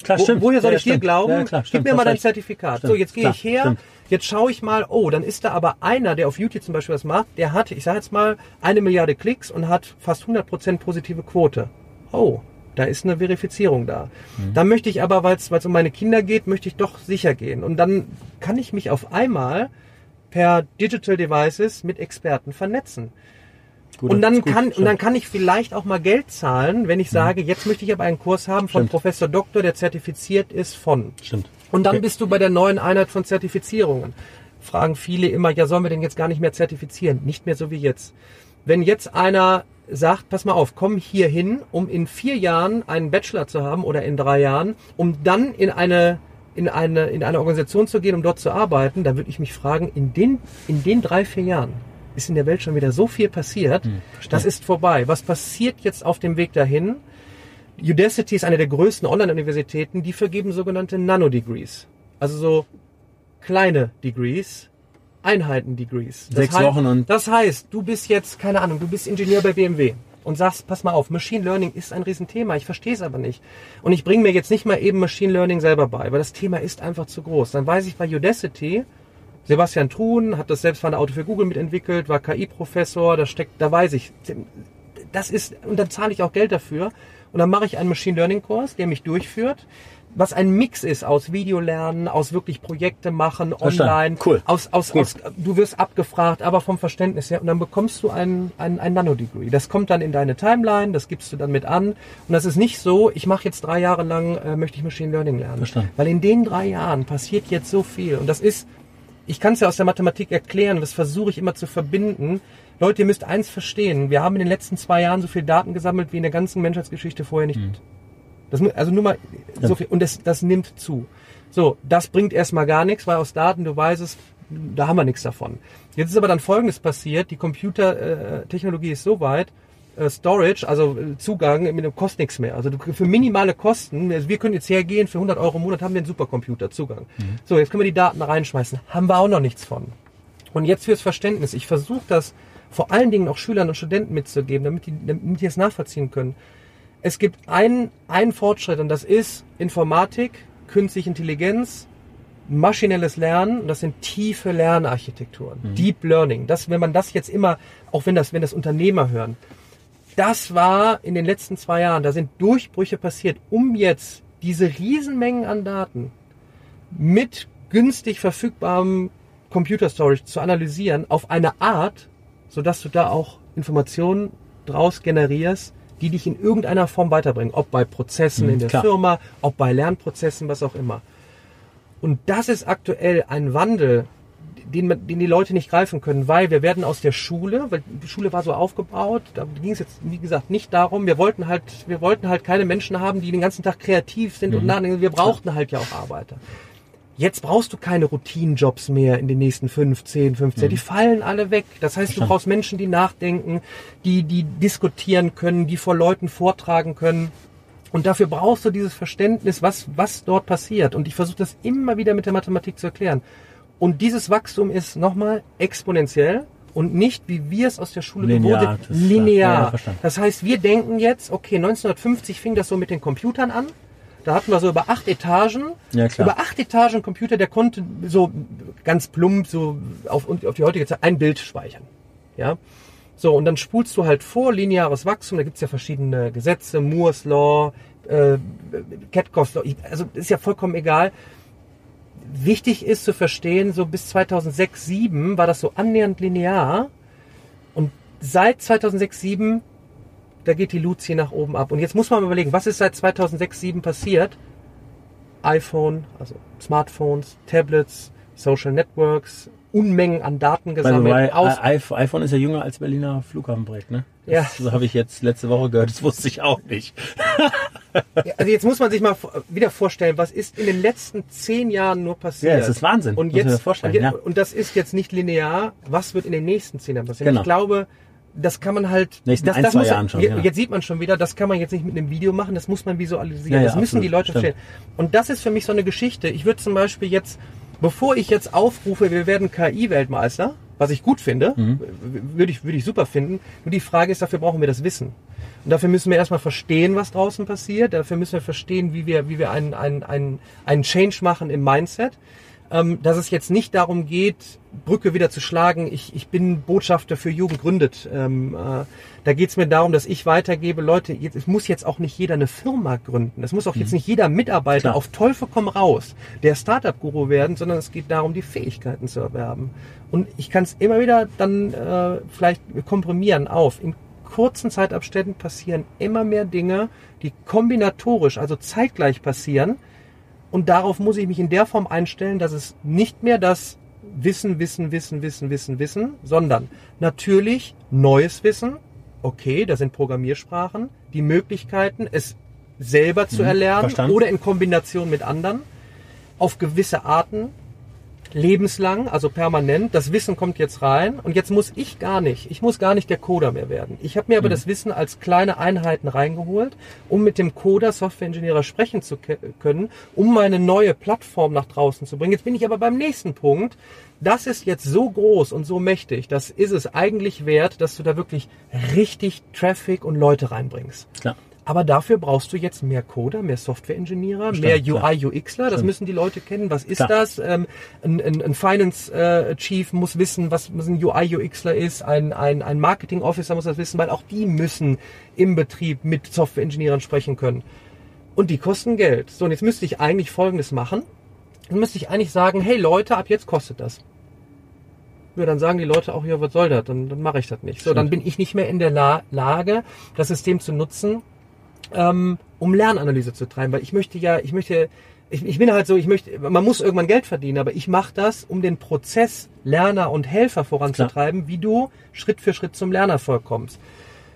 Klar, Wo, Mhm. stimmt. woher soll Ja, ich dir stimmt. glauben? Ja, klar, Gib stimmt, mir mal dein recht. Zertifikat. So, jetzt gehe ich her, stimmt. jetzt schaue ich mal, oh, dann ist da aber einer, der auf YouTube zum Beispiel was macht, der hat, ich sage jetzt mal, eine Milliarde Klicks und hat fast 100% positive Quote. Oh, da ist eine Verifizierung da. Mhm. Da möchte ich aber, weil es um meine Kinder geht, möchte ich doch sicher gehen. Und dann kann ich mich auf einmal per Digital Devices mit Experten vernetzen. Gut, Und dann gut, kann, und dann kann ich vielleicht auch mal Geld zahlen, wenn ich sage, jetzt möchte ich aber einen Kurs haben von Stimmt. Professor Doktor, der zertifiziert ist von. Stimmt. Und dann Okay. bist du bei der neuen Einheit von Zertifizierungen. Fragen viele immer, ja, sollen wir denn jetzt gar nicht mehr zertifizieren? Nicht mehr so wie jetzt. Wenn jetzt einer sagt, pass mal auf, komm hier hin, um in vier Jahren einen Bachelor zu haben oder in drei Jahren, um dann in eine in eine, in eine Organisation zu gehen, um dort zu arbeiten, dann würde ich mich fragen, in den, in den drei, vier Jahren ist in der Welt schon wieder so viel passiert, das ist vorbei. Was passiert jetzt auf dem Weg dahin? Udacity ist eine der größten Online-Universitäten, die vergeben sogenannte Nano-Degrees. Also so kleine Degrees, Einheiten-Degrees. Sechs hei- Wochen und- Das heißt, du bist jetzt, keine Ahnung, du bist Ingenieur bei BMW und sagst, pass mal auf, Machine Learning ist ein Riesenthema, ich verstehe es aber nicht. Und ich bringe mir jetzt nicht mal eben Machine Learning selber bei, weil das Thema ist einfach zu groß. Dann weiß ich bei Udacity, Sebastian Truhn hat das selbst von der Auto für Google mitentwickelt, war KI-Professor, da steckt, da weiß ich, das ist, und dann zahle ich auch Geld dafür. Und dann mache ich einen Machine Learning Kurs, der mich durchführt, was ein Mix ist aus Videolernen, aus wirklich Projekte machen, Verstanden. online, Cool. aus, aus, Cool. aus, du wirst abgefragt, aber vom Verständnis her, und dann bekommst du ein, ein, ein Nano-Degree. Das kommt dann in deine Timeline, das gibst du dann mit an. Und das ist nicht so, ich mache jetzt drei Jahre lang, äh, möchte ich Machine Learning lernen. Verstanden. Weil in den drei Jahren passiert jetzt so viel. Und das ist, ich kann es ja aus der Mathematik erklären, das versuche ich immer zu verbinden. Leute, ihr müsst eins verstehen, wir haben in den letzten zwei Jahren so viel Daten gesammelt wie in der ganzen Menschheitsgeschichte vorher nicht. Das, also nur mal so viel, und das, das nimmt zu. So, das bringt erstmal gar nichts, weil aus Daten, du weißt es, da haben wir nichts davon. Jetzt ist aber dann Folgendes passiert, die Computertechnologie äh, ist so weit, äh, Storage, also äh, Zugang, mit dem kostet nichts mehr. Also du, für minimale Kosten, also wir können jetzt hergehen, für 100 Euro im Monat haben wir einen Supercomputer Zugang. So, jetzt können wir die Daten reinschmeißen. Haben wir auch noch nichts von. Und jetzt fürs Verständnis. Ich versuche das vor allen Dingen auch Schülern und Studenten mitzugeben, damit die, damit die es nachvollziehen können. Es gibt einen, einen Fortschritt und das ist Informatik, künstliche Intelligenz, maschinelles Lernen und das sind tiefe Lernarchitekturen, Deep Learning. Das, wenn man das jetzt immer, auch wenn das, wenn das Unternehmer hören, das war in den letzten zwei Jahren, da sind Durchbrüche passiert, um jetzt diese Riesenmengen an Daten mit günstig verfügbarem Computer Storage zu analysieren auf eine Art, sodass du da auch Informationen draus generierst, die dich in irgendeiner Form weiterbringen. Ob bei Prozessen Mhm, in der klar. Firma, ob bei Lernprozessen, was auch immer. Und das ist aktuell ein Wandel, den, den die Leute nicht greifen können, weil wir werden aus der Schule, weil die Schule war so aufgebaut, da ging es jetzt, wie gesagt, nicht darum, wir wollten halt, wir wollten halt keine Menschen haben, die den ganzen Tag kreativ sind und nachdenken, wir brauchten halt ja auch Arbeiter. Jetzt brauchst du keine Routinenjobs mehr in den nächsten 5, 10, 15. Die fallen alle weg. Das heißt, du brauchst Menschen, die nachdenken, die, die diskutieren können, die vor Leuten vortragen können. Und dafür brauchst du dieses Verständnis, was, was dort passiert. Und ich versuche das immer wieder mit der Mathematik zu erklären. Und dieses Wachstum ist nochmal exponentiell und nicht, wie wir es aus der Schule Linear, gewohnt klar. linear. Ja, das heißt, wir denken jetzt, okay, 1950 fing das so mit den Computern an. Da hatten wir so über acht Etagen. Ja. Über acht Etagen Computer, der konnte so ganz plump so auf, auf die heutige Zeit ein Bild speichern. Ja. So, und dann spulst du halt vor, lineares Wachstum, da gibt's ja verschiedene Gesetze, Moore's Law, äh, Law, also ist ja vollkommen egal. Wichtig ist zu verstehen, so bis 2006, 2007 war das so annähernd linear und seit 2006, 2007 da geht die Luzi nach oben ab. Und jetzt muss man überlegen, was ist seit 2006, 2007 passiert? iPhone, also Smartphones, Tablets, Social Networks, Unmengen an Daten gesammelt. Aus iPhone ist ja jünger als Berliner Flughafenprojekt, ne? Das, Ja. So habe ich jetzt letzte Woche gehört, das wusste ich auch nicht. Also jetzt muss man sich mal wieder vorstellen, was ist in den letzten zehn Jahren nur passiert. Ja, das ist Wahnsinn, Und jetzt, vorstellen, und, je- ja. und das ist jetzt nicht linear. Was wird in den nächsten zehn Jahren passieren? Genau. Ich glaube, das kann man halt. Nächsten das, ein, das zwei muss, Jahren schon, ja. Jetzt sieht man schon wieder, das kann man jetzt nicht mit einem Video machen. Das muss man visualisieren. Ja, ja, das müssen absolut, die Leute stimmt. verstehen. Und das ist für mich so eine Geschichte. Ich würde zum Beispiel jetzt, bevor ich jetzt aufrufe, wir werden KI-Weltmeister, was ich gut finde, Mhm. würde ich, würde ich super finden. Nur die Frage ist, dafür brauchen wir das Wissen. Und dafür müssen wir erstmal verstehen, was draußen passiert. Dafür müssen wir verstehen, wie wir, wie wir einen, einen, einen, einen Change machen im Mindset. Ähm, dass es jetzt nicht darum geht, Brücke wieder zu schlagen. Ich, ich bin Botschafter für Jugend gründet. Ähm, äh, da geht es mir darum, dass ich weitergebe, Leute, jetzt, es muss jetzt auch nicht jeder eine Firma gründen. Es muss auch jetzt nicht jeder Mitarbeiter Klar. auf Teufel komm raus der Startup-Guru werden, sondern es geht darum, die Fähigkeiten zu erwerben. Und ich kann es immer wieder dann äh, vielleicht komprimieren auf. In kurzen Zeitabständen passieren immer mehr Dinge, die kombinatorisch, also zeitgleich passieren. Und darauf muss ich mich in der Form einstellen, dass es nicht mehr das Wissen, Wissen, Wissen, Wissen, Wissen, Wissen, sondern natürlich neues Wissen. Okay, da sind Programmiersprachen, die Möglichkeiten, es selber zu erlernen verstanden. oder in Kombination mit anderen auf gewisse Arten lebenslang, also permanent. Das Wissen kommt jetzt rein und jetzt muss ich gar nicht, ich muss gar nicht der Coder mehr werden. Ich habe mir aber das Wissen als kleine Einheiten reingeholt, um mit dem Coder, Software-Ingenieur sprechen zu können, um meine neue Plattform nach draußen zu bringen. Jetzt bin ich aber beim nächsten Punkt. Das ist jetzt so groß und so mächtig, das ist es eigentlich wert, dass du da wirklich richtig Traffic und Leute reinbringst. Klar. Aber dafür brauchst du jetzt mehr Coder, mehr Software-Engineer, Stimmt, mehr klar. UI, UXler. Das müssen die Leute kennen. Was ist Klar. das? Ähm, ein, ein, ein Finance äh, Chief muss wissen, was, was ein UI, UXler ist. Ein, ein, ein Marketing Officer muss das wissen, weil auch die müssen im Betrieb mit Software-Ingenieuren sprechen können. Und die kosten Geld. So, und jetzt müsste ich eigentlich Folgendes machen. Dann müsste ich eigentlich sagen, hey Leute, ab jetzt kostet das. Ja, dann sagen die Leute auch, ja, was soll das? Dann, dann mache ich das nicht. So, dann bin ich nicht mehr in der La Lage, das System zu nutzen, ähm, um Lernanalyse zu treiben, weil ich möchte ja, ich möchte, ich, ich bin halt so, ich möchte, man muss irgendwann Geld verdienen, aber ich mache das, um den Prozess Lerner und Helfer voranzutreiben, wie du Schritt für Schritt zum Lernerfolg kommst.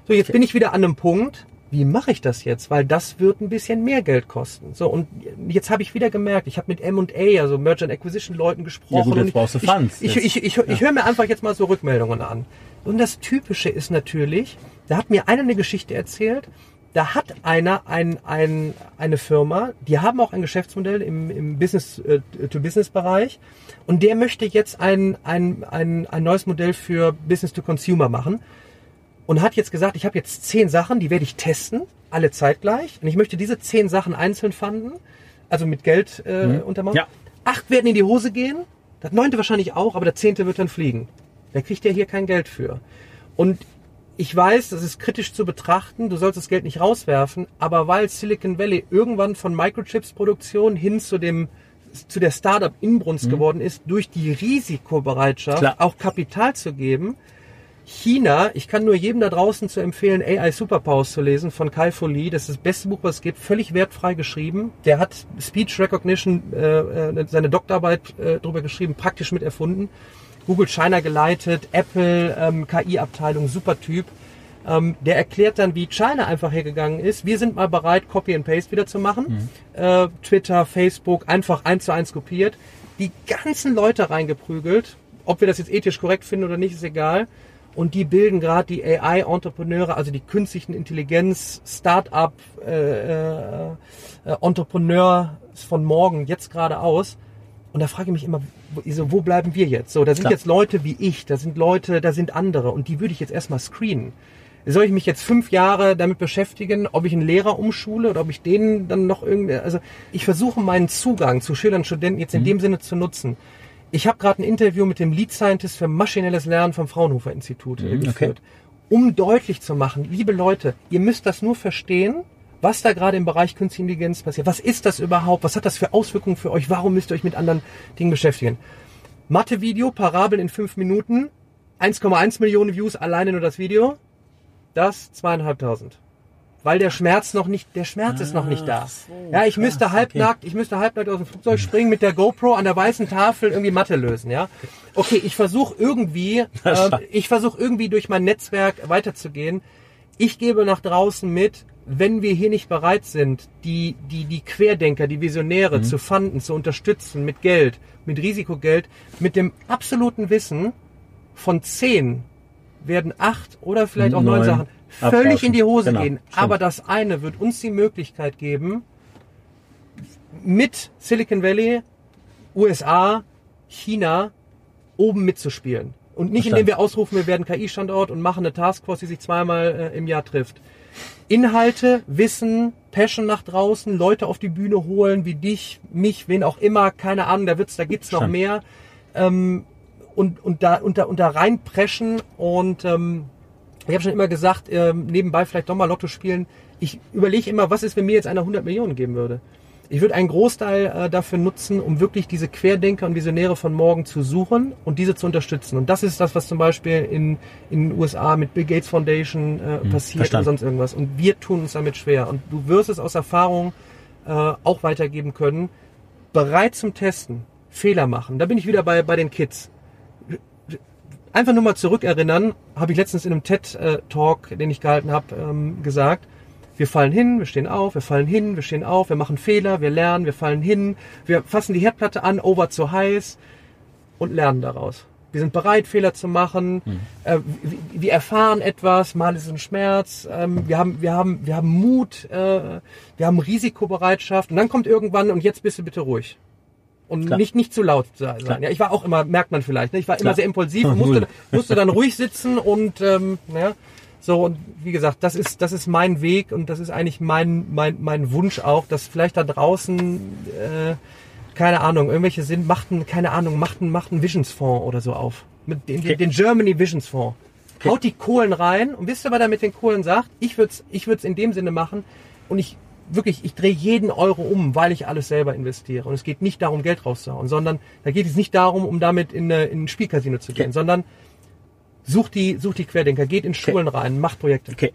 So, jetzt bin ich wieder an einem Punkt, wie mache ich das jetzt? Weil das wird ein bisschen mehr Geld kosten. So, und jetzt habe ich wieder gemerkt, ich habe mit M&A, also Merger and Acquisition Leuten gesprochen. Ja gut, jetzt brauchst du Funds. Ich, ich, ich, ich, ich höre mir einfach jetzt mal so Rückmeldungen an. Und das Typische ist natürlich, da hat mir einer eine Geschichte erzählt, da hat einer ein, ein, eine Firma, die haben auch ein Geschäftsmodell im, im Business-to-Business-Bereich und der möchte jetzt ein, ein, ein, ein neues Modell für Business-to-Consumer machen und hat jetzt gesagt, ich habe jetzt zehn Sachen, die werde ich testen, alle zeitgleich. Und ich möchte diese zehn Sachen einzeln fanden, also mit Geld äh, untermauert. Ja. Acht werden in die Hose gehen, das neunte wahrscheinlich auch, aber der zehnte wird dann fliegen. Da kriegt er hier kein Geld für. Und ich weiß, das ist kritisch zu betrachten, du sollst das Geld nicht rauswerfen, aber weil Silicon Valley irgendwann von Microchips-Produktion hin zu dem zu der Startup-Inbrunst geworden ist, durch die Risikobereitschaft Klar. auch Kapital zu geben, China, ich kann nur jedem da draußen zu empfehlen, AI Superpowers zu lesen von Kai Fu Lee. Das ist das beste Buch, was es gibt, völlig wertfrei geschrieben. Der hat Speech Recognition, äh, äh, seine Doktorarbeit äh, drüber geschrieben, praktisch mit erfunden. Google China geleitet, Apple ähm, KI-Abteilung, super Typ. Ähm, der erklärt dann, wie China einfach hergegangen ist. Wir sind mal bereit, Copy and Paste wieder zu machen. Äh, Twitter, Facebook, einfach eins zu eins kopiert. Die ganzen Leute reingeprügelt. Ob wir das jetzt ethisch korrekt finden oder nicht, ist egal. Und die bilden gerade die AI-Entrepreneure, also die künstlichen Intelligenz, Start-up, äh, äh, äh, von morgen jetzt gerade aus. Und da frage ich mich immer, wo, so, wo bleiben wir jetzt? So, da sind Klar. jetzt Leute wie ich, da sind Leute, da sind andere und die würde ich jetzt erstmal screenen. Soll ich mich jetzt fünf Jahre damit beschäftigen, ob ich einen Lehrer umschule oder ob ich denen dann noch irgendwie, also ich versuche meinen Zugang zu Schülern und Studenten jetzt in dem Sinne zu nutzen. Ich habe gerade ein Interview mit dem Lead Scientist für maschinelles Lernen vom Fraunhofer Institut äh, geführt, um deutlich zu machen, liebe Leute, ihr müsst das nur verstehen, was da gerade im Bereich Künstliche Intelligenz passiert. Was ist das überhaupt? Was hat das für Auswirkungen für euch? Warum müsst ihr euch mit anderen Dingen beschäftigen? Mathe-Video, Parabeln in fünf Minuten, 1,1 Millionen Views, alleine nur das Video. das zweieinhalbtausend. Weil der Schmerz noch nicht, der Schmerz ist noch nicht da. Ach so, ja, ich krass, müsste halbnackt, ich müsste halbnackt aus dem Flugzeug springen, mit der GoPro an der weißen Tafel irgendwie Mathe lösen, ja. Okay, ich versuche irgendwie, äh, ich versuche irgendwie durch mein Netzwerk weiterzugehen. Ich gebe nach draußen mit, wenn wir hier nicht bereit sind, die, die, die Querdenker, die Visionäre zu fanden, zu unterstützen mit Geld, mit Risikogeld, mit dem absoluten Wissen von zehn werden acht oder vielleicht auch neun Neun Sachen völlig abrauschen. in die Hose Genau, gehen. stimmt. Aber das eine wird uns die Möglichkeit geben, mit Silicon Valley, USA, China oben mitzuspielen. Und nicht Verstanden. indem wir ausrufen, wir werden KI-Standort und machen eine Taskforce, die sich zweimal äh, im Jahr trifft. Inhalte, Wissen, Passion nach draußen, Leute auf die Bühne holen, wie dich, mich, wen auch immer, keine Ahnung, da wird's, da gibt's noch Verstanden. mehr. Ähm, und, und da, und da, und da reinpreschen und ähm, ich habe schon immer gesagt, ähm, nebenbei vielleicht doch mal Lotto spielen. Ich überlege immer, was ist, wenn mir jetzt einer 100 Millionen geben würde? Ich würde einen Großteil äh, dafür nutzen, um wirklich diese Querdenker und Visionäre von morgen zu suchen und diese zu unterstützen. Und das ist das, was zum Beispiel in, in den USA mit Bill Gates Foundation äh, passiert oder verstanden. sonst irgendwas. Und wir tun uns damit schwer. Und du wirst es aus Erfahrung äh, auch weitergeben können. Bereit zum Testen, Fehler machen. Da bin ich wieder bei, bei den Kids einfach nur mal zurückerinnern, habe ich letztens in einem TED-Talk, den ich gehalten habe, ähm, gesagt, wir fallen hin, wir stehen auf, wir fallen hin, wir stehen auf, wir machen Fehler, wir lernen, wir fallen hin, wir fassen die Herdplatte an, over zu heiß und lernen daraus. Wir sind bereit, Fehler zu machen. Äh, wir, wir erfahren etwas. Mal ist es ein Schmerz. Ähm, wir haben, wir haben, wir haben Mut. Äh, wir haben Risikobereitschaft. Und dann kommt irgendwann und jetzt bist du bitte ruhig und Klar. nicht nicht zu laut sein. Klar. Ja, ich war auch immer, merkt man vielleicht, ne? ich war immer Klar. sehr impulsiv musste, musste dann ruhig sitzen und ähm, ja, so und wie gesagt, das ist das ist mein Weg und das ist eigentlich mein mein mein Wunsch auch, dass vielleicht da draußen äh, keine Ahnung irgendwelche sind machten keine Ahnung machten machten Visionsfonds oder so auf mit den, Okay. den Germany Visions Fonds. Haut die Kohlen rein und wisst ihr, was er mit den Kohlen sagt? Ich würde es ich würd's in dem Sinne machen und ich wirklich, ich drehe jeden Euro um, weil ich alles selber investiere. Und es geht nicht darum, Geld rauszuhauen, sondern da geht es nicht darum, um damit in, eine, in ein Spielcasino zu gehen, Okay. sondern sucht die, sucht die Querdenker, geht in Schulen rein, macht Projekte. Okay.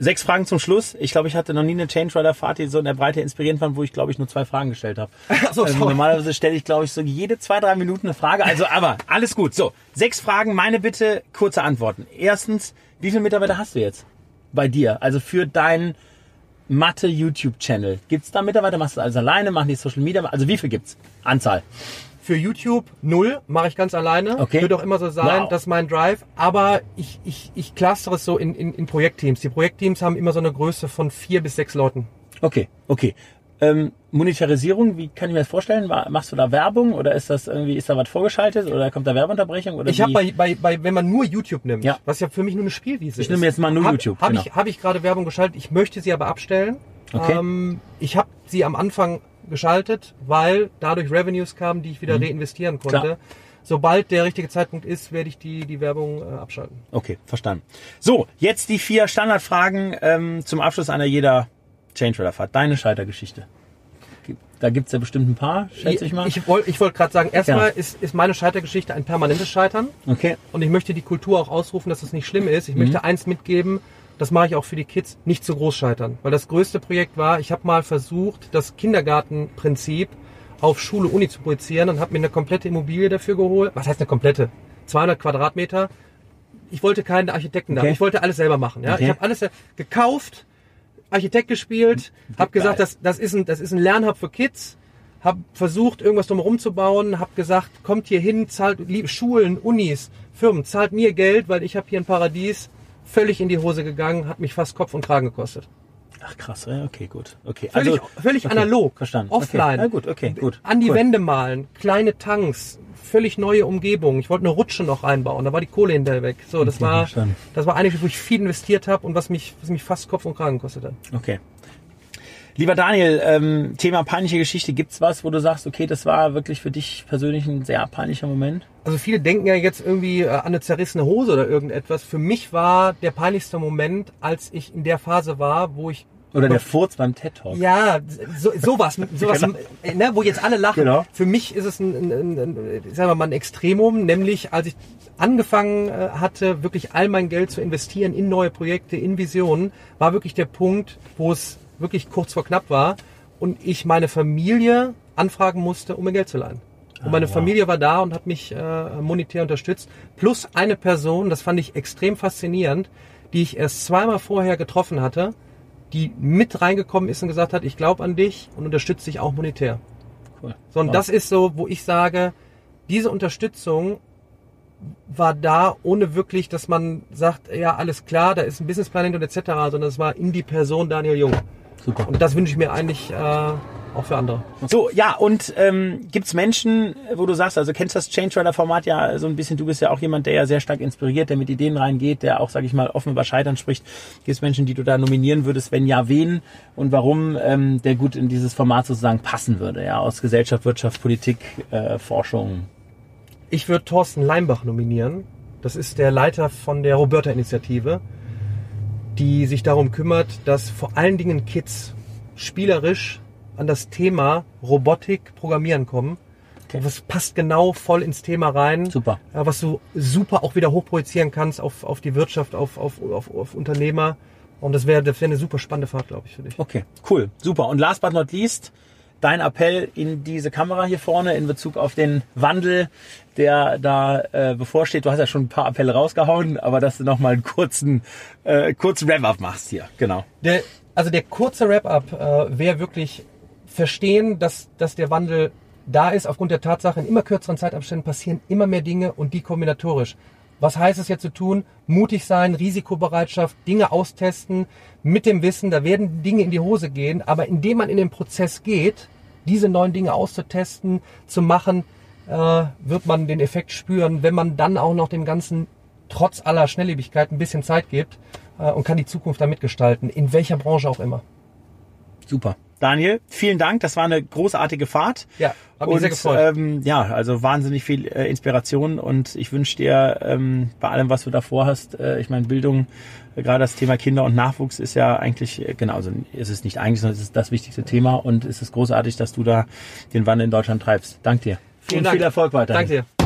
Sechs Fragen zum Schluss. Ich glaube, ich hatte noch nie eine Change Rider Fahrt, die so in der Breite inspirierend fand, wo ich glaube ich nur zwei Fragen gestellt habe. So, also normalerweise stelle ich glaube ich so jede zwei drei Minuten eine Frage. Also aber alles gut. So sechs Fragen. Meine Bitte kurze Antworten. Erstens, wie viele Mitarbeiter hast du jetzt bei dir? Also für deinen Mathe YouTube Channel. Gibt's da Mitarbeiter? Machst du alles alleine? Machen die Social Media? Also wie viel gibt's? Anzahl. Für YouTube null, mache ich ganz alleine. Okay. Wird auch immer so sein, Wow. das ist mein Drive. Aber ich, ich, ich clustere es so in, in, in Projektteams. Die Projektteams haben immer so eine Größe von vier bis sechs Leuten. Okay, okay. Ähm, Monetarisierung, wie kann ich mir das vorstellen? Machst du da Werbung oder ist das irgendwie, ist da was vorgeschaltet oder kommt da Werbeunterbrechung? Oder Ich habe bei, bei, bei, wenn man nur YouTube nimmt, Ja. was ja für mich nur eine Spielwiese ist. Ich nehme jetzt mal nur hab, YouTube, Habe genau. ich, hab ich gerade Werbung geschaltet. Ich möchte sie aber abstellen. Okay. Ähm, ich habe sie am Anfang geschaltet, weil dadurch Revenues kamen, die ich wieder reinvestieren konnte. Mhm. Klar. Sobald der richtige Zeitpunkt ist, werde ich die, die Werbung äh, abschalten. Okay, verstanden. So, jetzt die vier Standardfragen ähm, zum Abschluss einer jeder Change Rider Fahrt. Deine Scheitergeschichte. Da gibt's ja bestimmt ein paar, schätze ich mal. Ich wollte ich wollte gerade sagen, erstmal Ja. ist, ist meine Scheitergeschichte ein permanentes Scheitern. okay. Und ich möchte die Kultur auch ausrufen, dass es nicht schlimm ist. Ich Mhm. möchte eins mitgeben, das mache ich auch für die Kids, nicht zu groß scheitern. Weil das größte Projekt war, ich habe mal versucht, das Kindergartenprinzip auf Schule, Uni zu projizieren und habe mir eine komplette Immobilie dafür geholt. Was heißt eine komplette? 200 Quadratmeter. Ich wollte keinen Architekten da. Okay. Ich wollte alles selber machen. Ja? Okay. Ich habe alles äh, gekauft, Architekt gespielt, habe gesagt, das, das, ist ein, das ist ein Lernhub für Kids. Habe versucht, irgendwas drumherum zu bauen. Habe gesagt, kommt hier hin, zahlt Schulen, Unis, Firmen, zahlt mir Geld, weil ich habe hier ein Paradies. Völlig in die Hose gegangen, hat mich fast Kopf und Kragen gekostet. Ach krass, ja, okay, gut. Okay. Völlig, völlig okay, analog, Verstanden. offline. Okay. Ja, gut, okay, gut. An die cool. Wände malen, kleine Tanks, völlig neue Umgebung. Ich wollte eine Rutsche noch einbauen, da war die Kohle hinterher weg. So, das Okay, war, verstanden. das war eigentlich, wo ich viel investiert habe und was mich, was mich fast Kopf und Kragen gekostet hat. Okay. Lieber Daniel, ähm, Thema peinliche Geschichte. Gibt's was, wo du sagst, okay, das war wirklich für dich persönlich ein sehr peinlicher Moment? Also viele denken ja jetzt irgendwie äh, an eine zerrissene Hose oder irgendetwas. Für mich war der peinlichste Moment, als ich in der Phase war, wo ich Oder der Furz beim TED Talk. Ja, so, sowas, sowas Genau. ne, wo jetzt alle lachen. Genau. Für mich ist es ein, ein, ein, ein, sagen wir mal, ein Extremum, nämlich als ich angefangen äh, hatte, wirklich all mein Geld zu investieren in neue Projekte, in Visionen, war wirklich der Punkt, wo es wirklich kurz vor knapp war und ich meine Familie anfragen musste, um mir Geld zu leihen. Und meine wow. Familie war da und hat mich äh, monetär unterstützt. Plus eine Person, das fand ich extrem faszinierend, die ich erst zweimal vorher getroffen hatte, die mit reingekommen ist und gesagt hat, ich glaube an dich und unterstütze dich auch monetär. Cool. So, und Wow. das ist so, wo ich sage, diese Unterstützung war da, ohne wirklich, dass man sagt, ja, alles klar, da ist ein Businessplan und etc., sondern es war in die Person Daniel Jung. Super. Und das wünsche ich mir eigentlich äh, auch für andere. So, ja, und ähm, gibt's Menschen, wo du sagst, also kennst das Change Rider Format ja so ein bisschen, du bist ja auch jemand, der ja sehr stark inspiriert, der mit Ideen reingeht, der auch, sag ich mal, offen über Scheitern spricht. Gibt's Menschen, die du da nominieren würdest, wenn ja, wen und warum ähm, der gut in dieses Format sozusagen passen würde, ja, aus Gesellschaft, Wirtschaft, Politik, äh, Forschung. Ich würde Thorsten Leimbach nominieren. Das ist der Leiter von der Roberta-Initiative, die sich darum kümmert, dass vor allen Dingen Kids spielerisch an das Thema Robotik, Programmieren kommen. Okay. Das passt genau voll ins Thema rein. Super. Ja, was du super auch wieder hochprojizieren kannst auf, auf die Wirtschaft, auf, auf, auf, auf Unternehmer. Und das wäre das wär eine super spannende Fahrt, glaube ich, für dich. Okay, cool, super. Und last but not least, dein Appell in diese Kamera hier vorne in Bezug auf den Wandel, der da äh, bevorsteht. Du hast ja schon ein paar Appelle rausgehauen, aber dass du nochmal einen kurzen, äh, kurzen Wrap-up machst hier. Genau. Der, also der kurze Wrap-up äh, wäre wirklich verstehen, dass, dass der Wandel da ist, aufgrund der Tatsache, in immer kürzeren Zeitabständen passieren immer mehr Dinge und die kombinatorisch. Was heißt es jetzt zu tun? Mutig sein, Risikobereitschaft, Dinge austesten, mit dem Wissen, da werden Dinge in die Hose gehen, aber indem man in den Prozess geht, diese neuen Dinge auszutesten, zu machen, äh, wird man den Effekt spüren, wenn man dann auch noch dem Ganzen trotz aller Schnelllebigkeit ein bisschen Zeit gibt äh, und kann die Zukunft da mitgestalten, in welcher Branche auch immer. Super. Daniel, vielen Dank. Das war eine großartige Fahrt. Ja, hat mich und, sehr gefreut. Ähm, ja, also wahnsinnig viel äh, Inspiration und ich wünsche dir ähm, bei allem, was du davor hast, äh, ich meine Bildung, äh, gerade das Thema Kinder und Nachwuchs ist ja eigentlich, äh, genau, also ist es nicht eigentlich, sondern es ist das wichtigste Thema und es ist großartig, dass du da den Wandel in Deutschland treibst. Dank dir. Vielen und Dank. viel Erfolg weiterhin. Danke dir.